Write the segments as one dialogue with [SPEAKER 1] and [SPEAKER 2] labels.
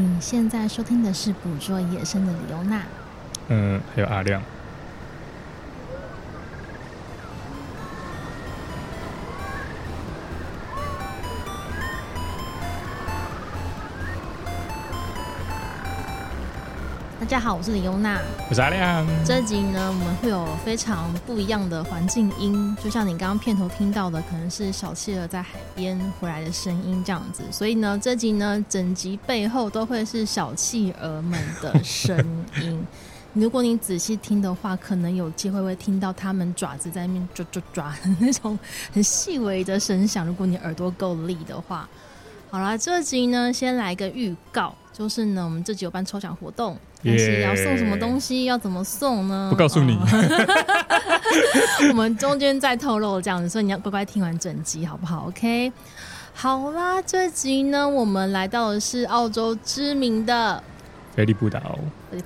[SPEAKER 1] 你现在收听的是《捕捉野生的李优娜》。
[SPEAKER 2] 嗯，还有阿亮。
[SPEAKER 1] 大家好，我是李优娜，
[SPEAKER 2] 我是阿亮。
[SPEAKER 1] 这集呢，我们会有非常不一样的环境音，就像你刚刚片头听到的，可能是小企鹅在海边回来的声音这样子。所以呢，这集呢，整集背后都会是小企鹅们的声音。如果你仔细听的话，可能有机会会听到它们爪子在那边抓抓抓的 那种很细微的声响。如果你耳朵够力的话，好啦，这集呢，先来个预告，就是呢，我们这集有办抽奖活动。但是要送什么东西？要怎么送呢？
[SPEAKER 2] 不告诉你，
[SPEAKER 1] 我们中间再透露这样子，所以你要乖乖听完整集，好不好？OK，好啦，这集呢，我们来到的是澳洲知名的
[SPEAKER 2] 菲利普
[SPEAKER 1] 岛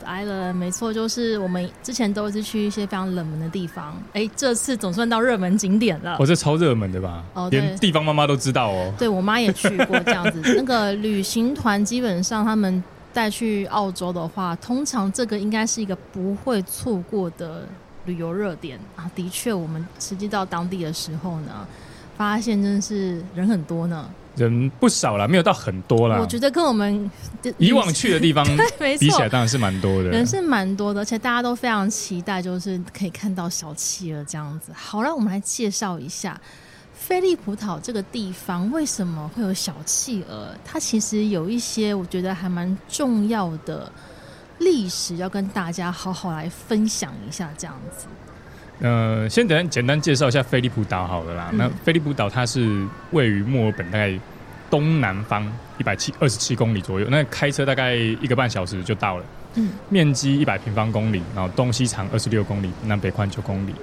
[SPEAKER 1] Island，没错，就是我们之前都是去一些非常冷门的地方，哎、欸，这次总算到热门景点了。
[SPEAKER 2] 我、哦、这超热门的吧？哦，连地方妈妈都知道哦。
[SPEAKER 1] 对，我妈也去过这样子，那个旅行团基本上他们。带去澳洲的话，通常这个应该是一个不会错过的旅游热点啊。的确，我们实际到当地的时候呢，发现真的是人很多呢，
[SPEAKER 2] 人不少了，没有到很多了。
[SPEAKER 1] 我觉得跟我们
[SPEAKER 2] 以往去的地方 比起来，当然是蛮多的。
[SPEAKER 1] 人是蛮多的，而且大家都非常期待，就是可以看到小企鹅这样子。好了，我们来介绍一下。菲利普岛这个地方为什么会有小企鹅？它其实有一些我觉得还蛮重要的历史，要跟大家好好来分享一下。这样子，
[SPEAKER 2] 呃，先等简单介绍一下菲利普岛好了啦。嗯、那菲利普岛它是位于墨尔本大概东南方一百七二十七公里左右，那开车大概一个半小时就到了。嗯，面积一百平方公里，然后东西长二十六公里，南北宽九公里。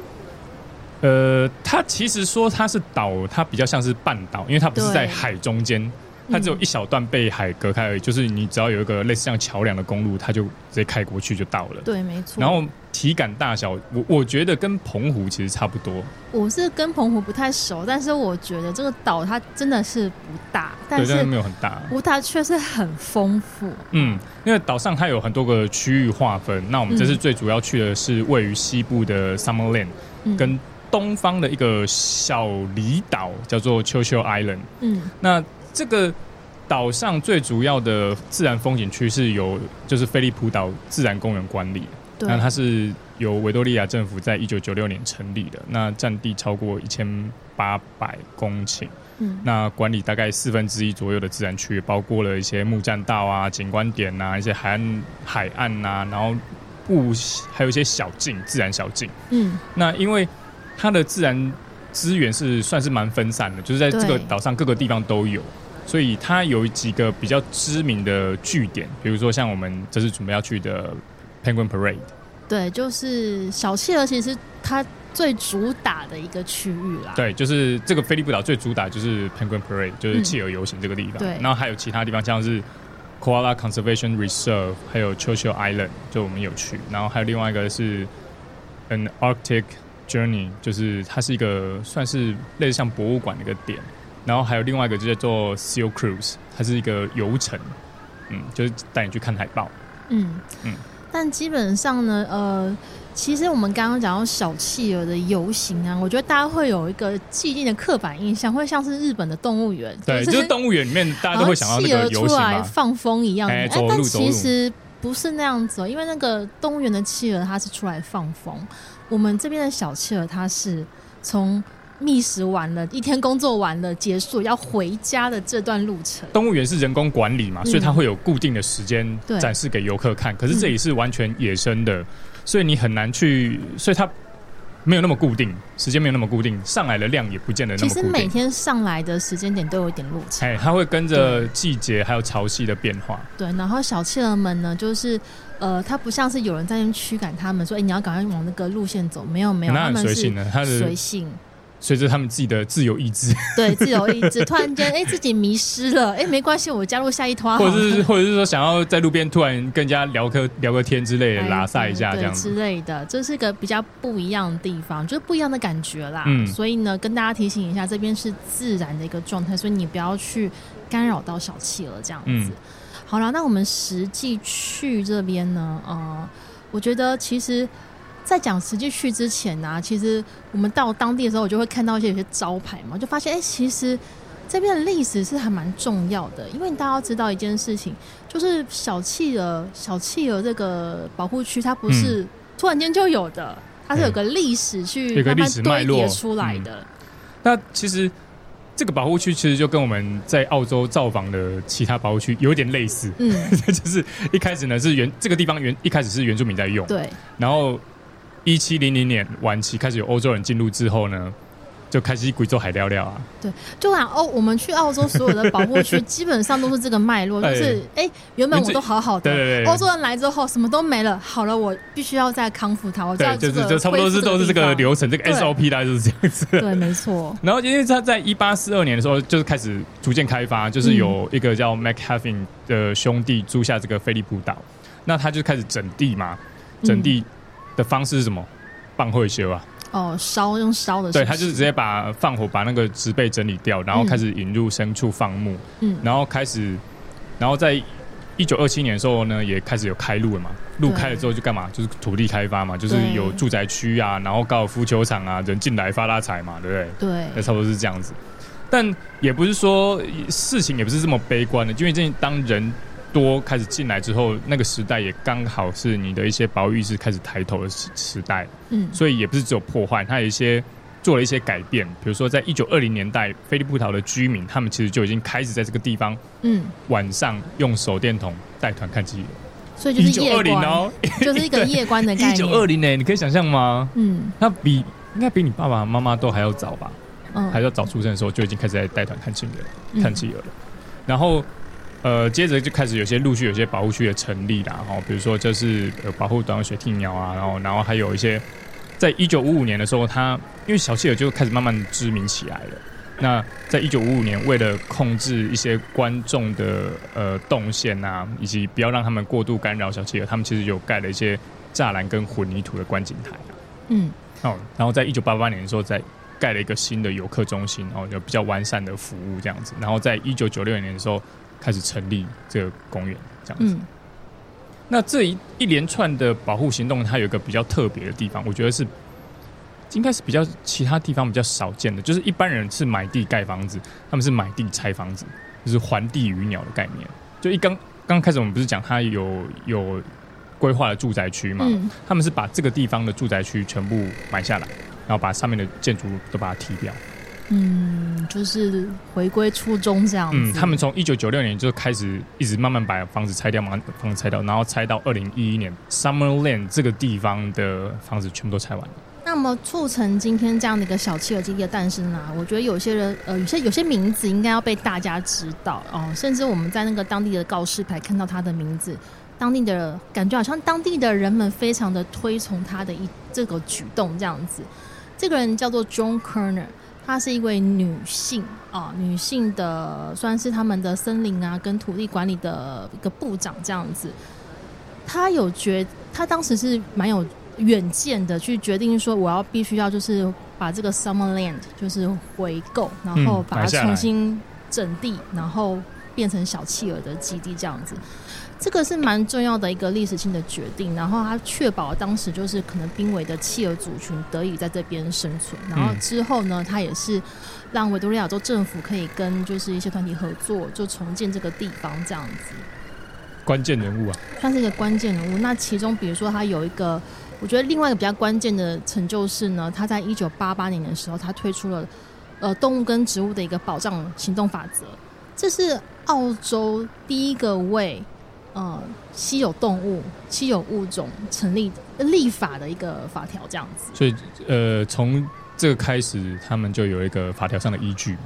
[SPEAKER 2] 呃，它其实说它是岛，它比较像是半岛，因为它不是在海中间，它只有一小段被海隔开而已。嗯、就是你只要有一个类似像桥梁的公路，它就直接开过去就到了。
[SPEAKER 1] 对，没错。
[SPEAKER 2] 然后体感大小，我我觉得跟澎湖其实差不多。
[SPEAKER 1] 我是跟澎湖不太熟，但是我觉得这个岛它真的是不大，但是，
[SPEAKER 2] 对，但是没有很大。
[SPEAKER 1] 不大却是很丰富。
[SPEAKER 2] 嗯，因为岛上它有很多个区域划分。那我们这次最主要去的是位于西部的 Summerland、嗯、跟。东方的一个小离岛叫做 Churchill Island。嗯，那这个岛上最主要的自然风景区是由就是菲利普岛自然公园管理。对，那它是由维多利亚政府在一九九六年成立的。那占地超过一千八百公顷。嗯，那管理大概四分之一左右的自然区域，包括了一些木栈道啊、景观点啊、一些海岸海岸啊，然后不还有一些小径、自然小径。嗯，那因为它的自然资源是算是蛮分散的，就是在这个岛上各个地方都有，所以它有几个比较知名的据点，比如说像我们这次准备要去的 Penguin Parade。对，就是小企鹅，其实它最主打的一个区域啦。对，就是这个菲利普岛最主打就是 Penguin Parade，就是企鹅游行这个地方。对、嗯，然后还有其他地方，像是 Koala Conservation Reserve，还有 Churchill Island，就我们有去。然后还有另外一个是 An Arctic。Journey 就是它是一个算是类似像博物馆的一个点，然后还有另外一个就叫做 Seal Cruise，它是一个游程，嗯，就是带你去看海豹，嗯嗯。但基本上呢，呃，其实我们刚刚讲到小企鹅的游行啊，我觉得大家会有一个既定的刻板印象，会像是日本的动物园，对，就是动物园里面大家都会想到那个游行出来放风一样的，哎，但其实不是那样子，因为那个动物园的企鹅它是出来放风。我们这边的小企鹅，它是从觅食完了，一天工作完了结束，要回家的这段路程。动物园是人工管理嘛，所以它会有固定的时间展示给游客看。可是这里是完全野生的，所以你很难去，所以它。没有那么固定，时间没有那么固定，上来的量也不见得那么固定。其实每天上来的时间点都有一点落差。哎，它会跟着季节还有潮汐的变化。对，然后小企鹅们呢，就是呃，它不像是有人在那边驱赶他们，说，哎，你要赶快往那个路线走。没有，没有，他们是随性的，它是随性。随着他们自己的自由意志，对，自由意志，突然间哎、欸、自己迷失了，哎、欸、没关系，我加入下一团，或者是或者是说想要在路边突然跟人家聊个聊个天之类的，拉撒一下这样子。之类的，这是个比较不一样的地方，就是不一样的感觉啦。嗯，所以呢，跟大家提醒一下，这边是自然的一个状态，所以你不要去干扰到小企鹅这样子。嗯。
[SPEAKER 1] 好了，那我们实际去这边呢？呃，我觉得其实，在讲实际去之前呢、啊，其实我们到当地的时候，我就会看到一些有些招牌嘛，就发现哎、欸，其实这边的历史是还蛮重要的。因为大家要知道一件事情，就是小企鹅小企鹅这个保护区，它不是突然间就有的，嗯、它是有个历史去慢慢堆叠出来的。嗯、
[SPEAKER 2] 那其实。这个保护区其实就跟我们在澳洲造访的其他保护区有点类似，嗯，就是一开始呢是原这个地方原一开始是原住民在用，
[SPEAKER 1] 对，
[SPEAKER 2] 然后一七零零年晚期开始有欧洲人进入之后呢。就开始贵州海聊聊啊，
[SPEAKER 1] 对，就讲哦，我们去澳洲所有的保护区 基本上都是这个脉络，就是哎，原本我都好好的，欧洲人来之后什么都没了，好了，我必须要再康复它，我知道
[SPEAKER 2] 就是就差不多是都是这个流程，这个 SOP 大概就是这样子，
[SPEAKER 1] 对，没错。
[SPEAKER 2] 然后因为他在一八四二年的时候，就是开始逐渐开发，就是有一个叫 McHaven 的兄弟租下这个菲利普岛，那他就开始整地嘛，整地的方式是什么？放会修啊。
[SPEAKER 1] 哦，烧用烧的，
[SPEAKER 2] 对，他就是直接把放火把那个植被整理掉，然后开始引入牲畜放牧，嗯，然后开始，然后在一九二七年的时候呢，也开始有开路了嘛，路开了之后就干嘛？就是土地开发嘛，就是有住宅区啊，然后高尔夫球场啊，人进来发大财嘛，对不对？
[SPEAKER 1] 对，
[SPEAKER 2] 那差不多是这样子，但也不是说事情也不是这么悲观的，因为这当人。多开始进来之后，那个时代也刚好是你的一些保育意识开始抬头的时时代，嗯，所以也不是只有破坏，它有一些做了一些改变，比如说在一九二零年代，菲利普岛的居民他们其实就已经开始在这个地方，嗯，晚上用手电筒带团看企鹅，
[SPEAKER 1] 所以就是夜观。哦，就是一个夜观的概念。一九二零
[SPEAKER 2] 年，你可以想象吗？嗯，那比应该比你爸爸妈妈都还要早吧？嗯，还要早出生的时候就已经开始在带团看企鹅，看企鹅了，然后。呃，接着就开始有些陆续有些保护区的成立啦，然后比如说就是呃保护短尾雪替鸟啊，然后然后还有一些，在一九五五年的时候，它因为小企鹅就开始慢慢知名起来了。那在一九五五年，为了控制一些观众的呃动线啊，以及不要让他们过度干扰小企鹅，他们其实有盖了一些栅栏跟混凝土的观景台。嗯，哦，然后在一九八八年的时候，在盖了一个新的游客中心，然后有比较完善的服务这样子。然后在一九九六年的时候。开始成立这个公园，这样子。嗯、那这一一连串的保护行动，它有一个比较特别的地方，我觉得是应该是比较其他地方比较少见的。就是一般人是买地盖房子，他们是买地拆房子，就是还地于鸟的概念。就一刚刚开始，我们不是讲它有有规划的住宅区嘛？嗯、他们是把这个地方的住宅区全部买下来，然后把上面的建筑都把它踢掉。
[SPEAKER 1] 嗯，就是回归初衷这样子。
[SPEAKER 2] 嗯，他们从一九九六年就开始一直慢慢把房子拆掉，把房子拆掉，然后拆到二零一一年，Summerland 这个地方的房子全部都拆完了。
[SPEAKER 1] 那么促成今天这样的一个小企鹅基地的诞生啊，我觉得有些人呃，有些有些名字应该要被大家知道哦，甚至我们在那个当地的告示牌看到他的名字，当地的感觉好像当地的人们非常的推崇他的一这个举动这样子。这个人叫做 John Kirner。她是一位女性啊，女性的算是他们的森林啊跟土地管理的一个部长这样子。她有决，她当时是蛮有远见的，去决定说我要必须要就是把这个 Summerland 就是回购，然后把它重新整地，然后变成小企鹅的基地这样子。这个是蛮重要的一个历史性的决定，然后它确保当时就是可能濒危的企鹅族群得以在这边生存，然后之后呢，它也是让维多利亚州政府可以跟就是一些团体合作，就重建这个地方这样子。
[SPEAKER 2] 关键人物啊，
[SPEAKER 1] 算是一个关键人物。那其中比如说，他有一个，我觉得另外一个比较关键的成就是呢，他在一九八八年的时候，他推出了呃动物跟植物的一个保障行动法则，这是澳洲第一个为呃，稀有动物、稀有物种成立立法的一个法条，这样子。
[SPEAKER 2] 所以，呃，从这个开始，他们就有一个法条上的依据。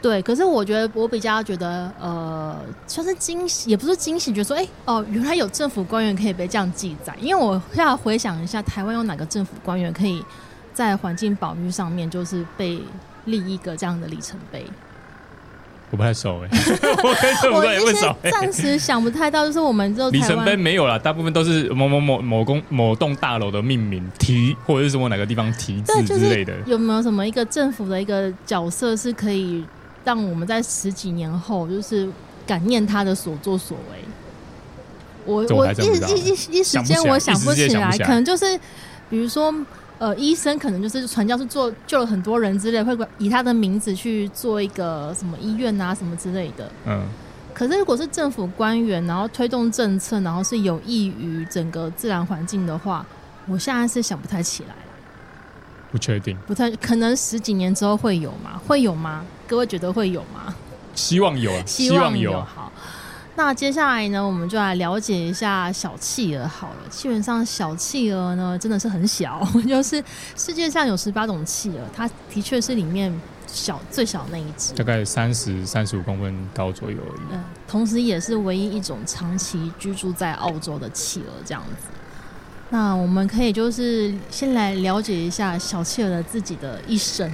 [SPEAKER 1] 对，可是我觉得我比较觉得，呃，算是惊喜，也不是惊喜，觉得说，哎、欸，哦，原来有政府官员可以被这样记载。因为我要回想一下，台湾有哪个政府官员可以在环境保育上面，就是被立一个这样的里程碑。
[SPEAKER 2] 我不太熟 哎，我跟什么都也不熟，
[SPEAKER 1] 暂时想不太到，就是我们这
[SPEAKER 2] 里程碑没有了，大部分都是某某某某公某栋大楼的命名题，或者是什么哪个地方题字之类的。
[SPEAKER 1] 有没有什么一个政府的一个角色是可以让我们在十几年后，就是感念他的所作所为？我我一一一一时间我想不起来，可能就是比如说呃，医生可能就是传教士做救了很多人之类，会以他的名字去做一个什么医院啊什么之类的。嗯。可是如果是政府官员，然后推动政策，然后是有益于整个自然环境的话，我现在是想不太起来。
[SPEAKER 2] 不确定，
[SPEAKER 1] 不太可能。十几年之后会有吗？会有吗？各位觉得会有吗？
[SPEAKER 2] 希望有啊，希望有。
[SPEAKER 1] 好，那接下来呢，我们就来了解一下小企鹅好了。基本上，小企鹅呢真的是很小，就是世界上有十八种企鹅，它的确是里面小最小那一只，
[SPEAKER 2] 大概三十三十五公分高左右而已。嗯，
[SPEAKER 1] 同时也是唯一一种长期居住在澳洲的企鹅，这样子。那我们可以就是先来了解一下小企鹅的自己的一生。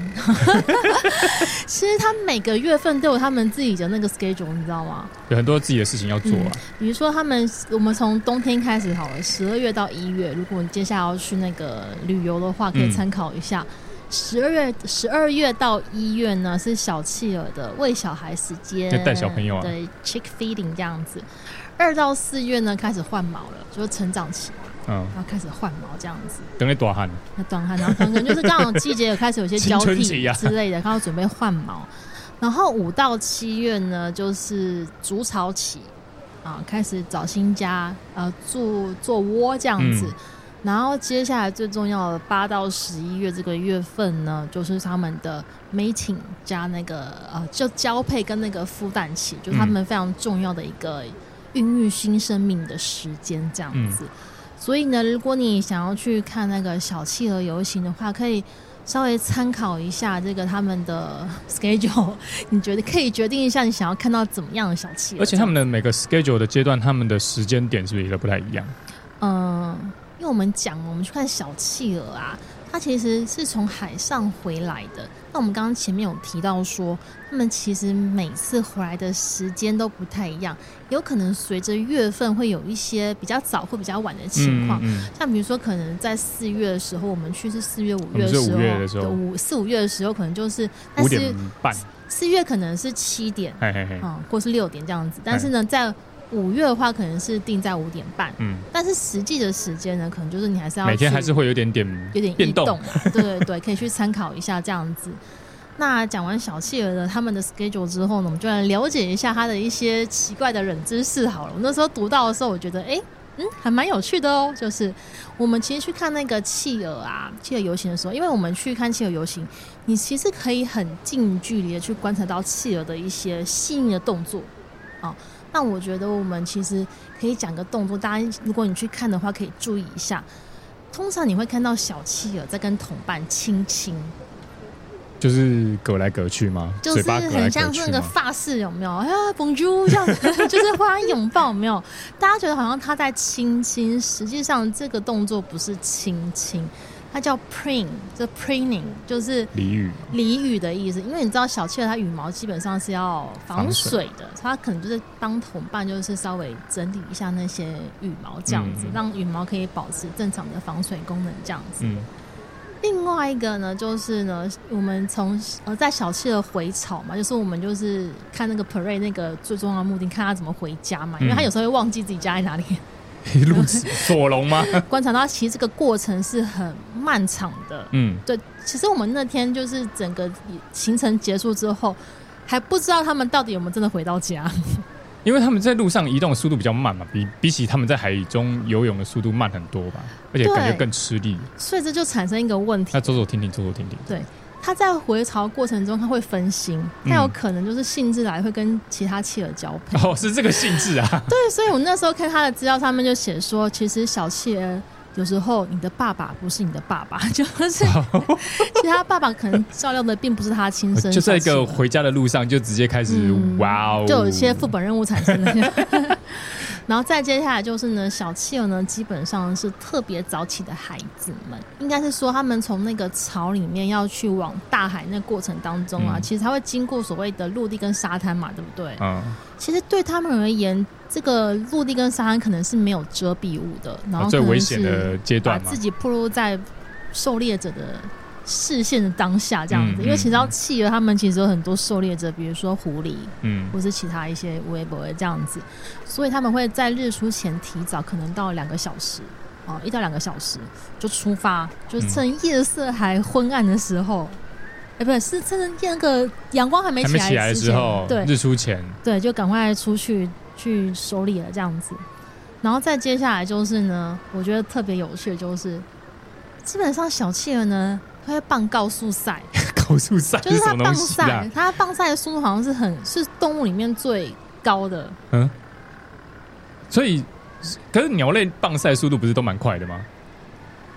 [SPEAKER 1] 其实他每个月份都有他们自己的那个 schedule，你知道吗？
[SPEAKER 2] 有很多自己的事情要做啊。嗯、
[SPEAKER 1] 比如说他们，我们从冬天开始好了，十二月到一月，如果你接下来要去那个旅游的话，可以参考一下。十二、嗯、月十二月到一月呢，是小企鹅的喂小孩时间，
[SPEAKER 2] 带小朋友啊，
[SPEAKER 1] 对，chick feeding 这样子。二到四月呢，开始换毛了，就是成长期。嗯，然后开始换毛这样子，
[SPEAKER 2] 等你短汗，
[SPEAKER 1] 那短汗，然后可能就是刚好季节也开始有些交替 之类的，刚好准备换毛。然后五到七月呢，就是筑巢期啊，开始找新家，呃，做做窝这样子。嗯、然后接下来最重要的八到十一月这个月份呢，就是他们的 mating 加那个呃，就交配跟那个孵蛋期，就是他们非常重要的一个孕育新生命的时间这样子。嗯所以呢，如果你想要去看那个小企鹅游行的话，可以稍微参考一下这个他们的 schedule。你觉得可以决定一下你想要看到怎么样的小企鹅？
[SPEAKER 2] 而且他们的每个 schedule 的阶段，他们的时间点是不是也都不太一样？
[SPEAKER 1] 嗯，因为我们讲，我们去看小企鹅啊。它其实是从海上回来的。那我们刚刚前面有提到说，他们其实每次回来的时间都不太一样，有可能随着月份会有一些比较早或比较晚的情况。嗯嗯、像比如说，可能在四月的时候，我们去是四月、五月的时候，五四五月的时候，可能就是
[SPEAKER 2] 五点半。
[SPEAKER 1] 四月可能是七点，嘿嘿嘿嗯，或是六点这样子。但是呢，在五月的话，可能是定在五点半，嗯，但是实际的时间呢，可能就是你还是要
[SPEAKER 2] 每天还是会有点点
[SPEAKER 1] 有点变动，对对对，可以去参考一下这样子。那讲完小企鹅的他们的 schedule 之后呢，我们就来了解一下他的一些奇怪的冷知识好了。我那时候读到的时候，我觉得哎，嗯，还蛮有趣的哦。就是我们其实去看那个企鹅啊，企鹅游行的时候，因为我们去看企鹅游行，你其实可以很近距离的去观察到企鹅的一些细腻的动作啊。哦那我觉得我们其实可以讲个动作，大家如果你去看的话，可以注意一下。通常你会看到小企鹅在跟同伴亲亲，
[SPEAKER 2] 就是隔来隔去吗？
[SPEAKER 1] 就是很像是那个发式有没有？哎呀，Bonjour 这样，就是互相拥抱有没有？大家觉得好像他在亲亲，实际上这个动作不是亲亲。它叫 preen，这 preening 就是
[SPEAKER 2] 俚语，
[SPEAKER 1] 俚语的意思。因为你知道小企鹅它羽毛基本上是要防水的，水它可能就是当同伴，就是稍微整理一下那些羽毛这样子，嗯、让羽毛可以保持正常的防水功能这样子。嗯、另外一个呢，就是呢，我们从呃在小企鹅回巢嘛，就是我们就是看那个 parade 那个最重要的目的，看它怎么回家嘛，因为它有时候会忘记自己家在哪里。
[SPEAKER 2] 一路索隆吗？
[SPEAKER 1] 观察到其实这个过程是很漫长的。嗯，对。其实我们那天就是整个行程结束之后，还不知道他们到底有没有真的回到家。
[SPEAKER 2] 因为他们在路上移动的速度比较慢嘛，比比起他们在海中游泳的速度慢很多吧，而且感觉更吃力。
[SPEAKER 1] 所以这就产生一个问题。
[SPEAKER 2] 那走走停停，走走停停。
[SPEAKER 1] 对。他在回巢过程中，他会分心，他有可能就是兴致来会跟其他企鹅交配。
[SPEAKER 2] 哦，是这个性质啊。
[SPEAKER 1] 对，所以我那时候看他的资料上面就写说，其实小企鹅有时候你的爸爸不是你的爸爸，就是 其他爸爸可能照料的并不是他亲生。
[SPEAKER 2] 就在一个回家的路上，就直接开始、嗯、哇哦，
[SPEAKER 1] 就有一些副本任务产生的。然后再接下来就是呢，小企鹅呢基本上是特别早起的孩子们，应该是说他们从那个巢里面要去往大海那过程当中啊，嗯、其实他会经过所谓的陆地跟沙滩嘛，对不对？嗯。其实对他们而言，这个陆地跟沙滩可能是没有遮蔽物的，然后可能是把自己暴露在狩猎者的视线的当下这样子，嗯、因为其实企鹅他们其实有很多狩猎者，比如说狐狸，嗯，或是其他一些微博这样子，所以他们会在日出前提早，可能到两个小时哦，一到两个小时就出发，就趁夜色还昏暗的时候，哎、嗯，欸、不是，是趁那个阳光还没起来，
[SPEAKER 2] 起来的时候，对，日出前，
[SPEAKER 1] 对，就赶快出去去狩猎了这样子，然后再接下来就是呢，我觉得特别有趣的就是，基本上小企鹅呢。它会棒高速赛，
[SPEAKER 2] 高速赛
[SPEAKER 1] 就是它棒赛，它棒赛的速度好像是很是动物里面最高的。嗯，
[SPEAKER 2] 所以可是鸟类棒赛速度不是都蛮快的吗？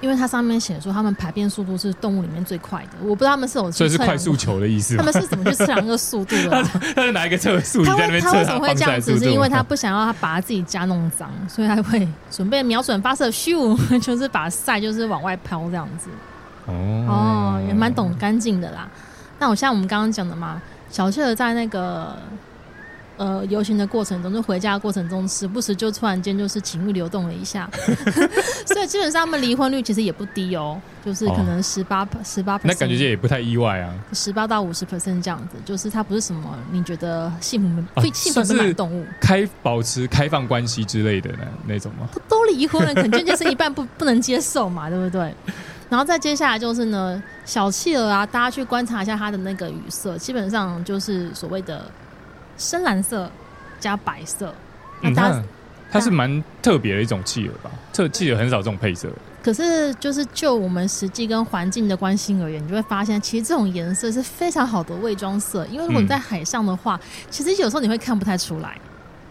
[SPEAKER 1] 因为它上面写说它们排便速度是动物里面最快的，我不知道它们是有
[SPEAKER 2] 所以是快速球的意思。
[SPEAKER 1] 它们是怎么去测量那个速度的？
[SPEAKER 2] 他是哪一个测速？
[SPEAKER 1] 他会他为什么会这样子？是因为它不想要它把他自己家弄脏，所以它会准备瞄准发射，咻，就是把赛就是往外抛这样子。哦，哦，也蛮懂干净的啦。那我像我们刚刚讲的嘛，小雀儿在那个呃游行的过程中，就回家的过程中，时不时就突然间就是情欲流动了一下，所以基本上他们离婚率其实也不低哦，就是可能十八十八，
[SPEAKER 2] 那感觉也不太意外啊，
[SPEAKER 1] 十八到五十 percent 这样子，就是它不是什么你觉得幸福、非、啊、幸福的满动物，
[SPEAKER 2] 开保持开放关系之类的那那种吗？
[SPEAKER 1] 都离婚了，肯定就是一半不 不能接受嘛，对不对？然后再接下来就是呢，小企鹅啊，大家去观察一下它的那个羽色，基本上就是所谓的深蓝色加白色。
[SPEAKER 2] 嗯，它它是蛮特别的一种企鹅吧？特企鹅很少这种配色。
[SPEAKER 1] 可是就是就我们实际跟环境的关心而言，你就会发现，其实这种颜色是非常好的伪装色。因为如果你在海上的话，嗯，其实有时候你会看不太出来。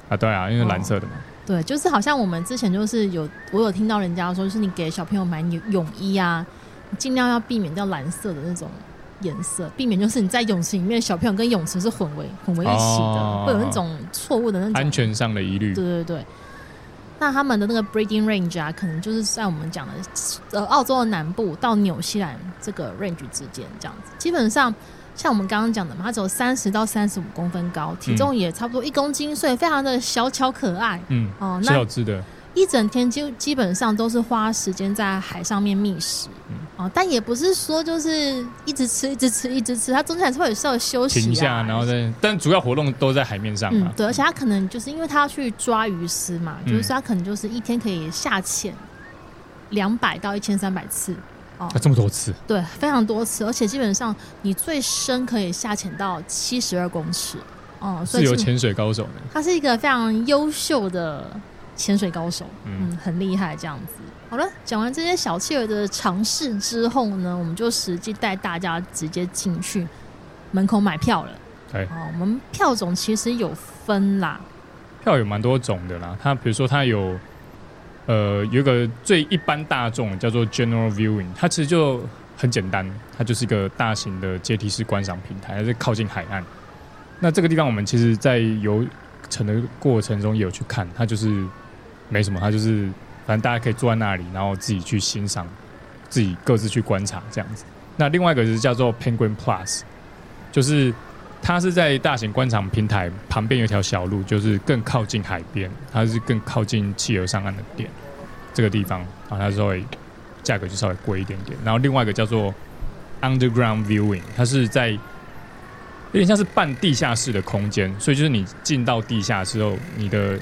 [SPEAKER 2] 啊，对啊，因为蓝色的嘛。哦
[SPEAKER 1] 对，就是好像我们之前就是有，我有听到人家说，就是你给小朋友买泳衣啊，尽量要避免掉蓝色的那种颜色，避免就是你在泳池里面，小朋友跟泳池是混为混为一起的，哦、会有那种错误的那种
[SPEAKER 2] 安全上的疑虑。
[SPEAKER 1] 对对对。那他们的那个 breeding range 啊，可能就是在我们讲的呃澳洲的南部到纽西兰这个 range 之间这样子，基本上。像我们刚刚讲的嘛，它只有三十到三十五公分高，体重也差不多一公斤，所以非常的小巧可爱。嗯，哦，那
[SPEAKER 2] 小只的，
[SPEAKER 1] 一整天就基本上都是花时间在海上面觅食。嗯，哦，但也不是说就是一直吃，一直吃，一直吃，它中间还是会有稍微休息、啊、
[SPEAKER 2] 停下，然后再，但主要活动都在海面上。嗯，
[SPEAKER 1] 对，而且它可能就是因为它要去抓鱼丝嘛，嗯、就是说它可能就是一天可以下潜两百到一千三百次。
[SPEAKER 2] 啊，这么多次？
[SPEAKER 1] 对，非常多次，而且基本上你最深可以下潜到七十二公尺。哦，所以
[SPEAKER 2] 是有潜水高手呢。
[SPEAKER 1] 他是一个非常优秀的潜水高手，嗯，嗯，很厉害这样子。好了，讲完这些小企鹅的尝试之后呢，我们就实际带大家直接进去门口买票了。对，哦，我们票种其实有分啦，
[SPEAKER 2] 票有蛮多种的啦。它比如说它有。呃，有个最一般大众叫做 General Viewing，它其实就很简单，它就是一个大型的阶梯式观赏平台，它是靠近海岸。那这个地方我们其实，在游程的过程中也有去看，它就是没什么，它就是反正大家可以坐在那里，然后自己去欣赏，自己各自去观察这样子。那另外一个就是叫做 Penguin Plus，就是。它是在大型观赏平台旁边有一条小路，就是更靠近海边，它是更靠近企鹅上岸的点，这个地方啊，它稍微价格就稍微贵一点点。然后另外一个叫做 Underground Viewing，它是在有点像是半地下室的空间，所以就是你进到地下之后，你的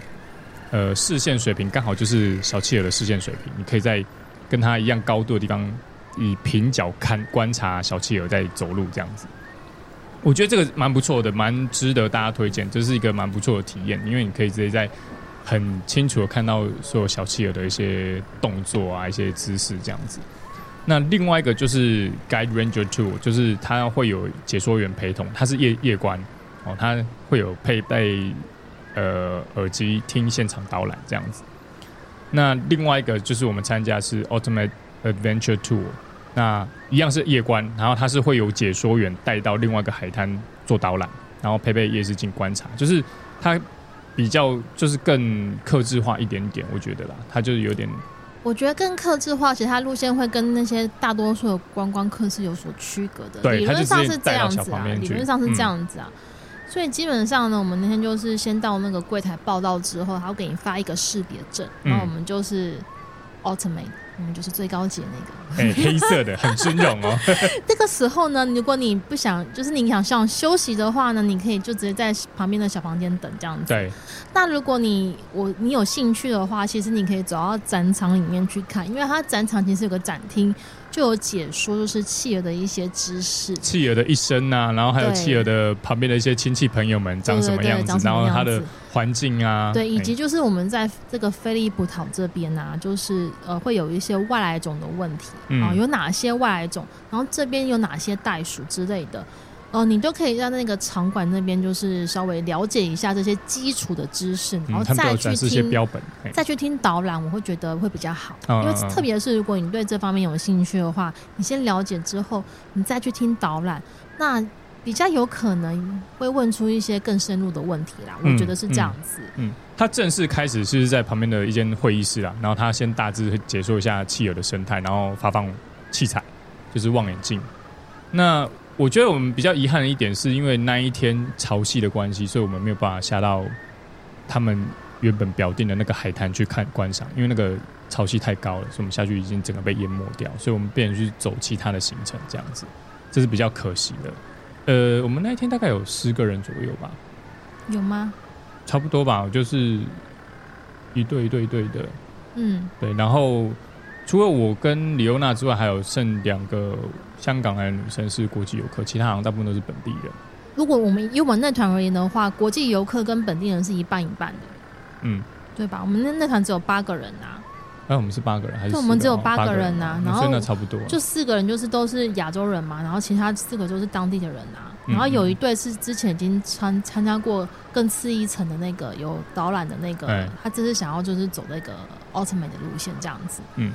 [SPEAKER 2] 呃视线水平刚好就是小企鹅的视线水平，你可以在跟它一样高度的地方，以平角看观察小企鹅在走路这样子。我觉得这个蛮不错的，蛮值得大家推荐。这是一个蛮不错的体验，因为你可以直接在很清楚的看到所有小企鹅的一些动作啊、一些姿势这样子。那另外一个就是 Guide Ranger Tour，就是它会有解说员陪同，它是夜夜观哦，它会有配备呃耳机听现场导览这样子。那另外一个就是我们参加是 Ultimate Adventure Tour。那一样是夜观，然后它是会有解说员带到另外一个海滩做导览，然后配备夜视镜观察，就是它比较就是更克制化一点点，我觉得啦，它就是有点。
[SPEAKER 1] 我觉得更克制化，其实它路线会跟那些大多数的观光客是有所区隔的。
[SPEAKER 2] 对，
[SPEAKER 1] 理论上是这样子啊，理论上是这样子啊。嗯、所以基本上呢，我们那天就是先到那个柜台报到之后，他会给你发一个识别证，然后我们就是嗯，就是最高级的那个，
[SPEAKER 2] 哎、欸，黑色的，很尊荣哦。
[SPEAKER 1] 这个时候呢，如果你不想，就是你想想休息的话呢，你可以就直接在旁边的小房间等这样子。
[SPEAKER 2] 对。
[SPEAKER 1] 那如果你我你有兴趣的话，其实你可以走到展场里面去看，因为它展场其实有个展厅。就有解说，就是企鹅的一些知识，
[SPEAKER 2] 企鹅的一生啊，然后还有企鹅的旁边的一些亲戚朋友们长什么样子，然后它的环境啊，
[SPEAKER 1] 对，以及就是我们在这个菲利普岛这边啊，就是呃会有一些外来种的问题啊、嗯，有哪些外来种，然后这边有哪些袋鼠之类的。哦，你都可以让那个场馆那边，就是稍微了解一下这些基础的知识，然后再去听标本，再去听导览，我会觉得会比较好。因为特别是如果你对这方面有兴趣的话，你先了解之后，你再去听导览，那比较有可能会问出一些更深入的问题啦。我觉得是这样子。
[SPEAKER 2] 嗯，他正式开始是在旁边的一间会议室啊，然后他先大致解说一下企鹅的生态，然后发放器材，就是望远镜。那我觉得我们比较遗憾的一点，是因为那一天潮汐的关系，所以我们没有办法下到他们原本表定的那个海滩去看观赏，因为那个潮汐太高了，所以我们下去已经整个被淹没掉，所以我们变成去走其他的行程，这样子，这是比较可惜的。呃，我们那一天大概有十个人左右吧？
[SPEAKER 1] 有吗？
[SPEAKER 2] 差不多吧，就是一对一对一对的，
[SPEAKER 1] 嗯，
[SPEAKER 2] 对，然后。除了我跟李欧娜之外，还有剩两个香港来的女生是国际游客，其他好像大部分都是本地人。
[SPEAKER 1] 如果我们以我们那团而言的话，国际游客跟本地人是一半一半的，
[SPEAKER 2] 嗯，
[SPEAKER 1] 对吧？我们那那团只有八个人啊。
[SPEAKER 2] 那、啊、我们是八个人还是？
[SPEAKER 1] 我们只有八个人呐、啊，然后
[SPEAKER 2] 那差不多，
[SPEAKER 1] 就四个人就是都是亚洲人嘛，然后其他四个都是当地的人啊。然后有一对是之前已经参参加过更次一层的那个有导览的那个，他只是想要就是走那个奥特曼的路线这样子，
[SPEAKER 2] 嗯。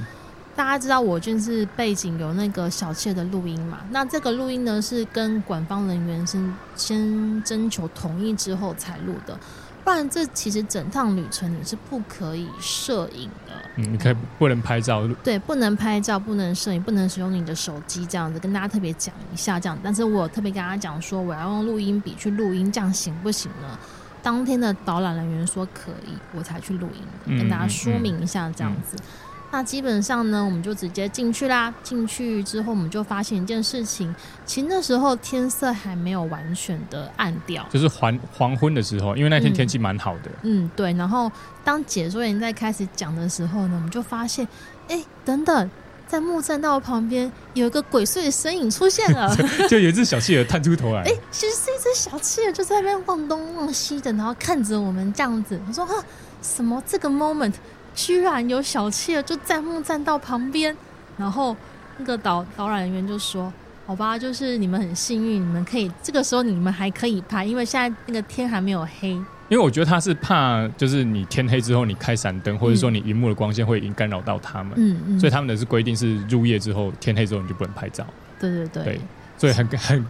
[SPEAKER 1] 大家知道我就是背景有那个小妾的录音嘛？那这个录音呢是跟官方人员是先征求同意之后才录的，不然这其实整趟旅程你是不可以摄影的。
[SPEAKER 2] 嗯，你可以不能拍照。
[SPEAKER 1] 对，不能拍照，不能摄影，不能使用你的手机这样子，跟大家特别讲一下这样。但是我特别跟大家讲说，我要用录音笔去录音，这样行不行呢？当天的导览人员说可以，我才去录音的，跟大家说明一下这样子。嗯嗯嗯那基本上呢，我们就直接进去啦。进去之后，我们就发现一件事情，其实那时候天色还没有完全的暗掉，
[SPEAKER 2] 就是黄黄昏的时候，因为那天天气蛮好的
[SPEAKER 1] 嗯。嗯，对。然后当解说员在开始讲的时候呢，我们就发现，哎，等等，在木栈道旁边有一个鬼祟的身影出现了，
[SPEAKER 2] 就有一只小企鹅探出头来。
[SPEAKER 1] 哎，其实是一只小企鹅，就在那边望东望西的，然后看着我们这样子。我说，哈，什么这个 moment？居然有小妾就站木栈道旁边，然后那个导导览人员就说：“好吧，就是你们很幸运，你们可以这个时候你们还可以拍，因为现在那个天还没有黑。
[SPEAKER 2] 因为我觉得他是怕，就是你天黑之后你开闪灯，或者说你荧幕的光线会影干扰到他们，嗯嗯，所以他们的是规定是入夜之后天黑之后你就不能拍照。
[SPEAKER 1] 对对对，
[SPEAKER 2] 对，所以很很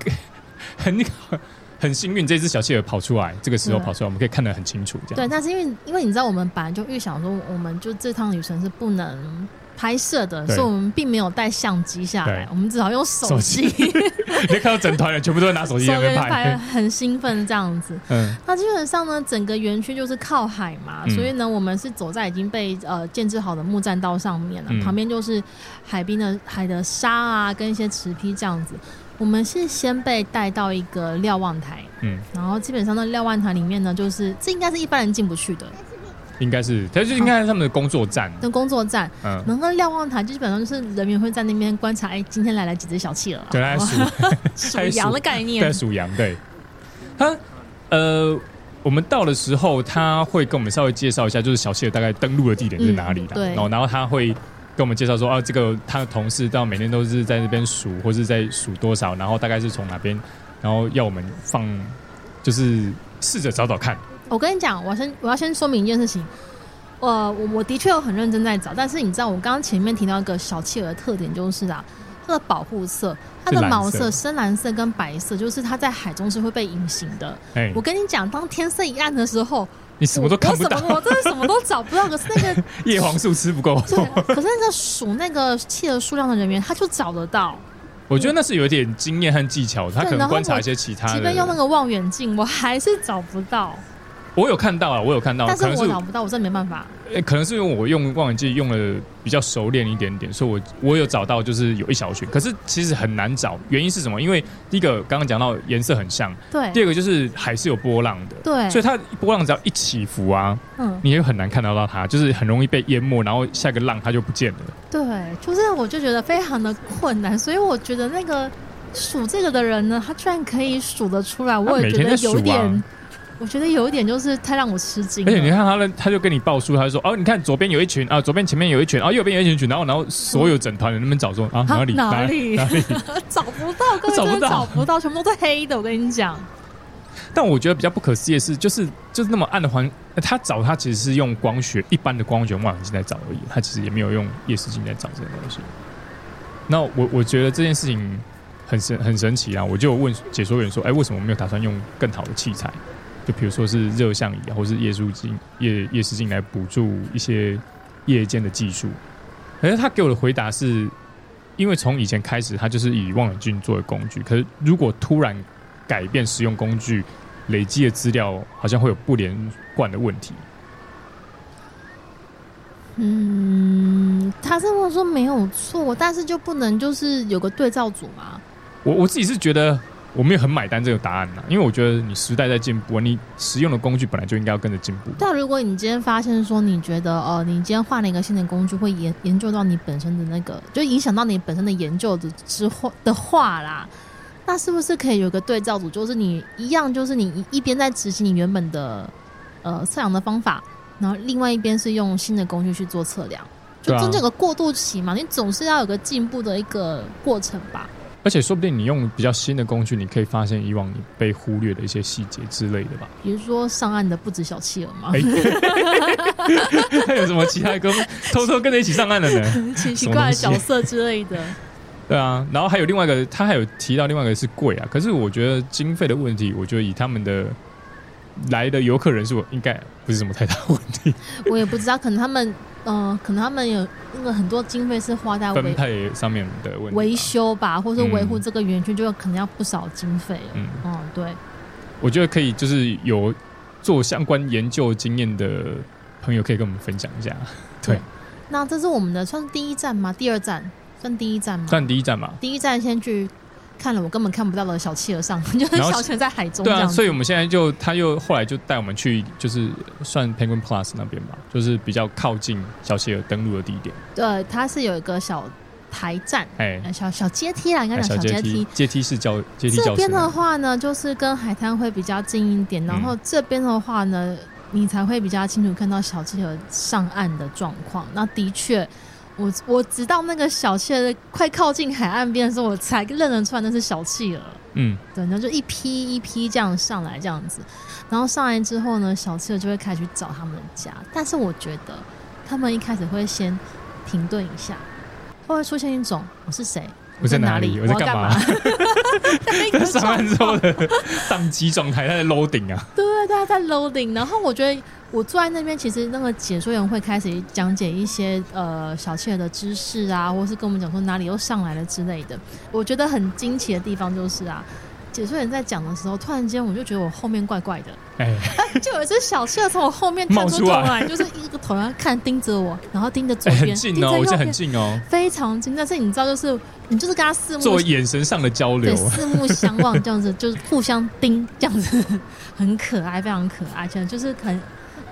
[SPEAKER 2] 很那个。”很幸运，这只小企鹅跑出来，这个时候跑出来，我们可以看得很清楚。这样
[SPEAKER 1] 对，但是因为因为你知道，我们本来就预想说，我们就这趟旅程是不能拍摄的，所以我们并没有带相机下来，我们只好用手机。
[SPEAKER 2] 你看到整团人全部都在拿手机在拍，拍，
[SPEAKER 1] 很兴奋这样子。嗯，那基本上呢，整个园区就是靠海嘛，嗯，所以呢，我们是走在已经被呃建制好的木栈道上面了，嗯，旁边就是海滨的海的沙啊，跟一些池坯这样子。我们是先被带到一个瞭望台，嗯，然后基本上那瞭望台里面呢，就是这应该是一般人进不去的，
[SPEAKER 2] 应该是，它就应该是他们的工作站，
[SPEAKER 1] 的工作站，嗯，然后瞭望台基本上就是人员会在那边观察，哎，今天来了几只小企鹅，
[SPEAKER 2] 对，来数。
[SPEAKER 1] 数。羊的概念，
[SPEAKER 2] 在数羊，对，他呃，我们到的时候他会跟我们稍微介绍一下，就是小企鹅大概登陆的地点是哪里的，对，然后然后他会。跟我们介绍说啊，这个他的同事到每天都是在那边数，或是在数多少，然后大概是从哪边，然后要我们放，就是试着找找看。
[SPEAKER 1] 我跟你讲，我先我要先说明一件事情，呃，我我的确有很认真在找，但是你知道，我刚刚前面提到一个小企鹅的特点就是啊，它的保护色，它的毛色深蓝色跟白色，就是它在海中是会被隐形的。我跟你讲，当天色一暗的时候。
[SPEAKER 2] 你什么都看不到，
[SPEAKER 1] 我，我真的什么都找不到。可是那个
[SPEAKER 2] 叶黄素吃不够，
[SPEAKER 1] 对。可是那个数那个企鹅数量的人员，他就找得到。
[SPEAKER 2] 我觉得那是有点经验和技巧，他可能观察一些其他的。
[SPEAKER 1] 即便用那个望远镜，我还是找不到。
[SPEAKER 2] 我有看到啊，我有看到，
[SPEAKER 1] 但是我找不到，我真的没办法。
[SPEAKER 2] 诶，可能是因为我用望远镜用的比较熟练一点点，所以我我有找到，就是有一小群，可是其实很难找。原因是什么？因为第一个刚刚讲到颜色很像，
[SPEAKER 1] 对。
[SPEAKER 2] 第二个就是海是有波浪的，
[SPEAKER 1] 对。
[SPEAKER 2] 所以它波浪只要一起伏啊，嗯，你也很难看得到它，就是很容易被淹没，然后下一个浪它就不见了。
[SPEAKER 1] 对，就是我就觉得非常的困难，所以我觉得那个数这个的人呢，他居然可以数得出来，我也觉得有点。我觉得有一点就是太让我吃惊，
[SPEAKER 2] 而且你看他的，他就跟你报数，他就说哦，你看左边有一群啊，左边前面有一群啊，右边有一群群，然后然后所有整团人们找说啊 哪里
[SPEAKER 1] 哪里 哪里找不到，根本 找不到，找不到，全部都是黑的。我跟你讲，
[SPEAKER 2] 但我觉得比较不可思议的是，就是就是那么暗的环，他找他其实是用光学一般的光学望远镜在找而已，他其实也没有用夜视镜在找这个东西。那我我觉得这件事情很神很神奇啊！我就问解说员说，哎，为什么没有打算用更好的器材？就比如说是热像仪啊，或是夜视镜、夜夜视镜来补助一些夜间的技术。可是他给我的回答是，因为从以前开始，他就是以望远镜作为工具。可是如果突然改变使用工具，累积的资料好像会有不连贯的问题。
[SPEAKER 1] 嗯，他这么说没有错，但是就不能就是有个对照组吗？
[SPEAKER 2] 我我自己是觉得。我没有很买单这个答案呐，因为我觉得你时代在进步，你使用的工具本来就应该要跟着进步。
[SPEAKER 1] 但如果你今天发现说，你觉得哦，你今天换了一个新的工具，会研研究到你本身的那个，就影响到你本身的研究的之后的话啦，那是不是可以有个对照组，就是你一样，就是你一边在执行你原本的呃测量的方法，然后另外一边是用新的工具去做测量，就中间有个过渡期嘛，你总是要有个进步的一个过程吧。
[SPEAKER 2] 而且说不定你用比较新的工具，你可以发现以往你被忽略的一些细节之类的吧。
[SPEAKER 1] 比如说上岸的不止小企鹅吗？
[SPEAKER 2] 还有什么其他跟偷偷跟着一起上岸的呢？
[SPEAKER 1] 奇奇怪的角色之类的。
[SPEAKER 2] 对啊，然后还有另外一个，他还有提到另外一个是贵啊。可是我觉得经费的问题，我觉得以他们的来的游客人数，应该不是什么太大问题。
[SPEAKER 1] 我也不知道，可能他们。嗯、呃，可能他们有那个很多经费是花在
[SPEAKER 2] 分配上面的问题，
[SPEAKER 1] 维修吧，或者说维护这个园区，就可能要不少经费。嗯，哦，对，
[SPEAKER 2] 我觉得可以，就是有做相关研究经验的朋友可以跟我们分享一下。对，对，
[SPEAKER 1] 那这是我们的算是第一站吗？第二站算第一站吗？
[SPEAKER 2] 算第一站嘛。
[SPEAKER 1] 第一站先去。看了我根本看不到的小企鹅上，就是小企鹅在海中。
[SPEAKER 2] 对啊，所以我们现在就他又后来就带我们去，就是算 Penguin Plus 那边吧，就是比较靠近小企鹅登陆的地点。
[SPEAKER 1] 对，它是有一个小台站，哎，小小阶梯啦，应该讲小阶梯。
[SPEAKER 2] 阶梯式教阶梯。
[SPEAKER 1] 这边的话呢，就是跟海滩会比较近一点，然后这边的话呢，你才会比较清楚看到小企鹅上岸的状况。那的确。我我直到那个小企鹅快靠近海岸边的时候，我才认得出来那是小企鹅。嗯，对，然后就一批一批这样上来，这样子，然后上来之后呢，小企鹅就会开始去找他们的家。但是我觉得他们一开始会先停顿一下，会出现一种我是谁？
[SPEAKER 2] 我在哪里？我在干嘛？在上岸之后的 宕机状态，他在 loading 啊。
[SPEAKER 1] 对，他在 loading。然后我觉得我坐在那边，其实那个解说员会开始讲解一些呃小企鹅的知识啊，或是跟我们讲说哪里又上来了之类的。我觉得很惊奇的地方就是啊。解说员在讲的时候，突然间我就觉得我后面怪怪的，哎、欸，就有一只小企鹅从我后面探出头来，就是一个头要看盯着我，然后盯着左边，欸、很
[SPEAKER 2] 近哦，我很近哦，
[SPEAKER 1] 非常近。但是你知道，就是你就是跟他四目
[SPEAKER 2] 做眼神上的交流，
[SPEAKER 1] 四目相望这样子，就是互相盯这样子，很可爱，非常可爱，这样就是很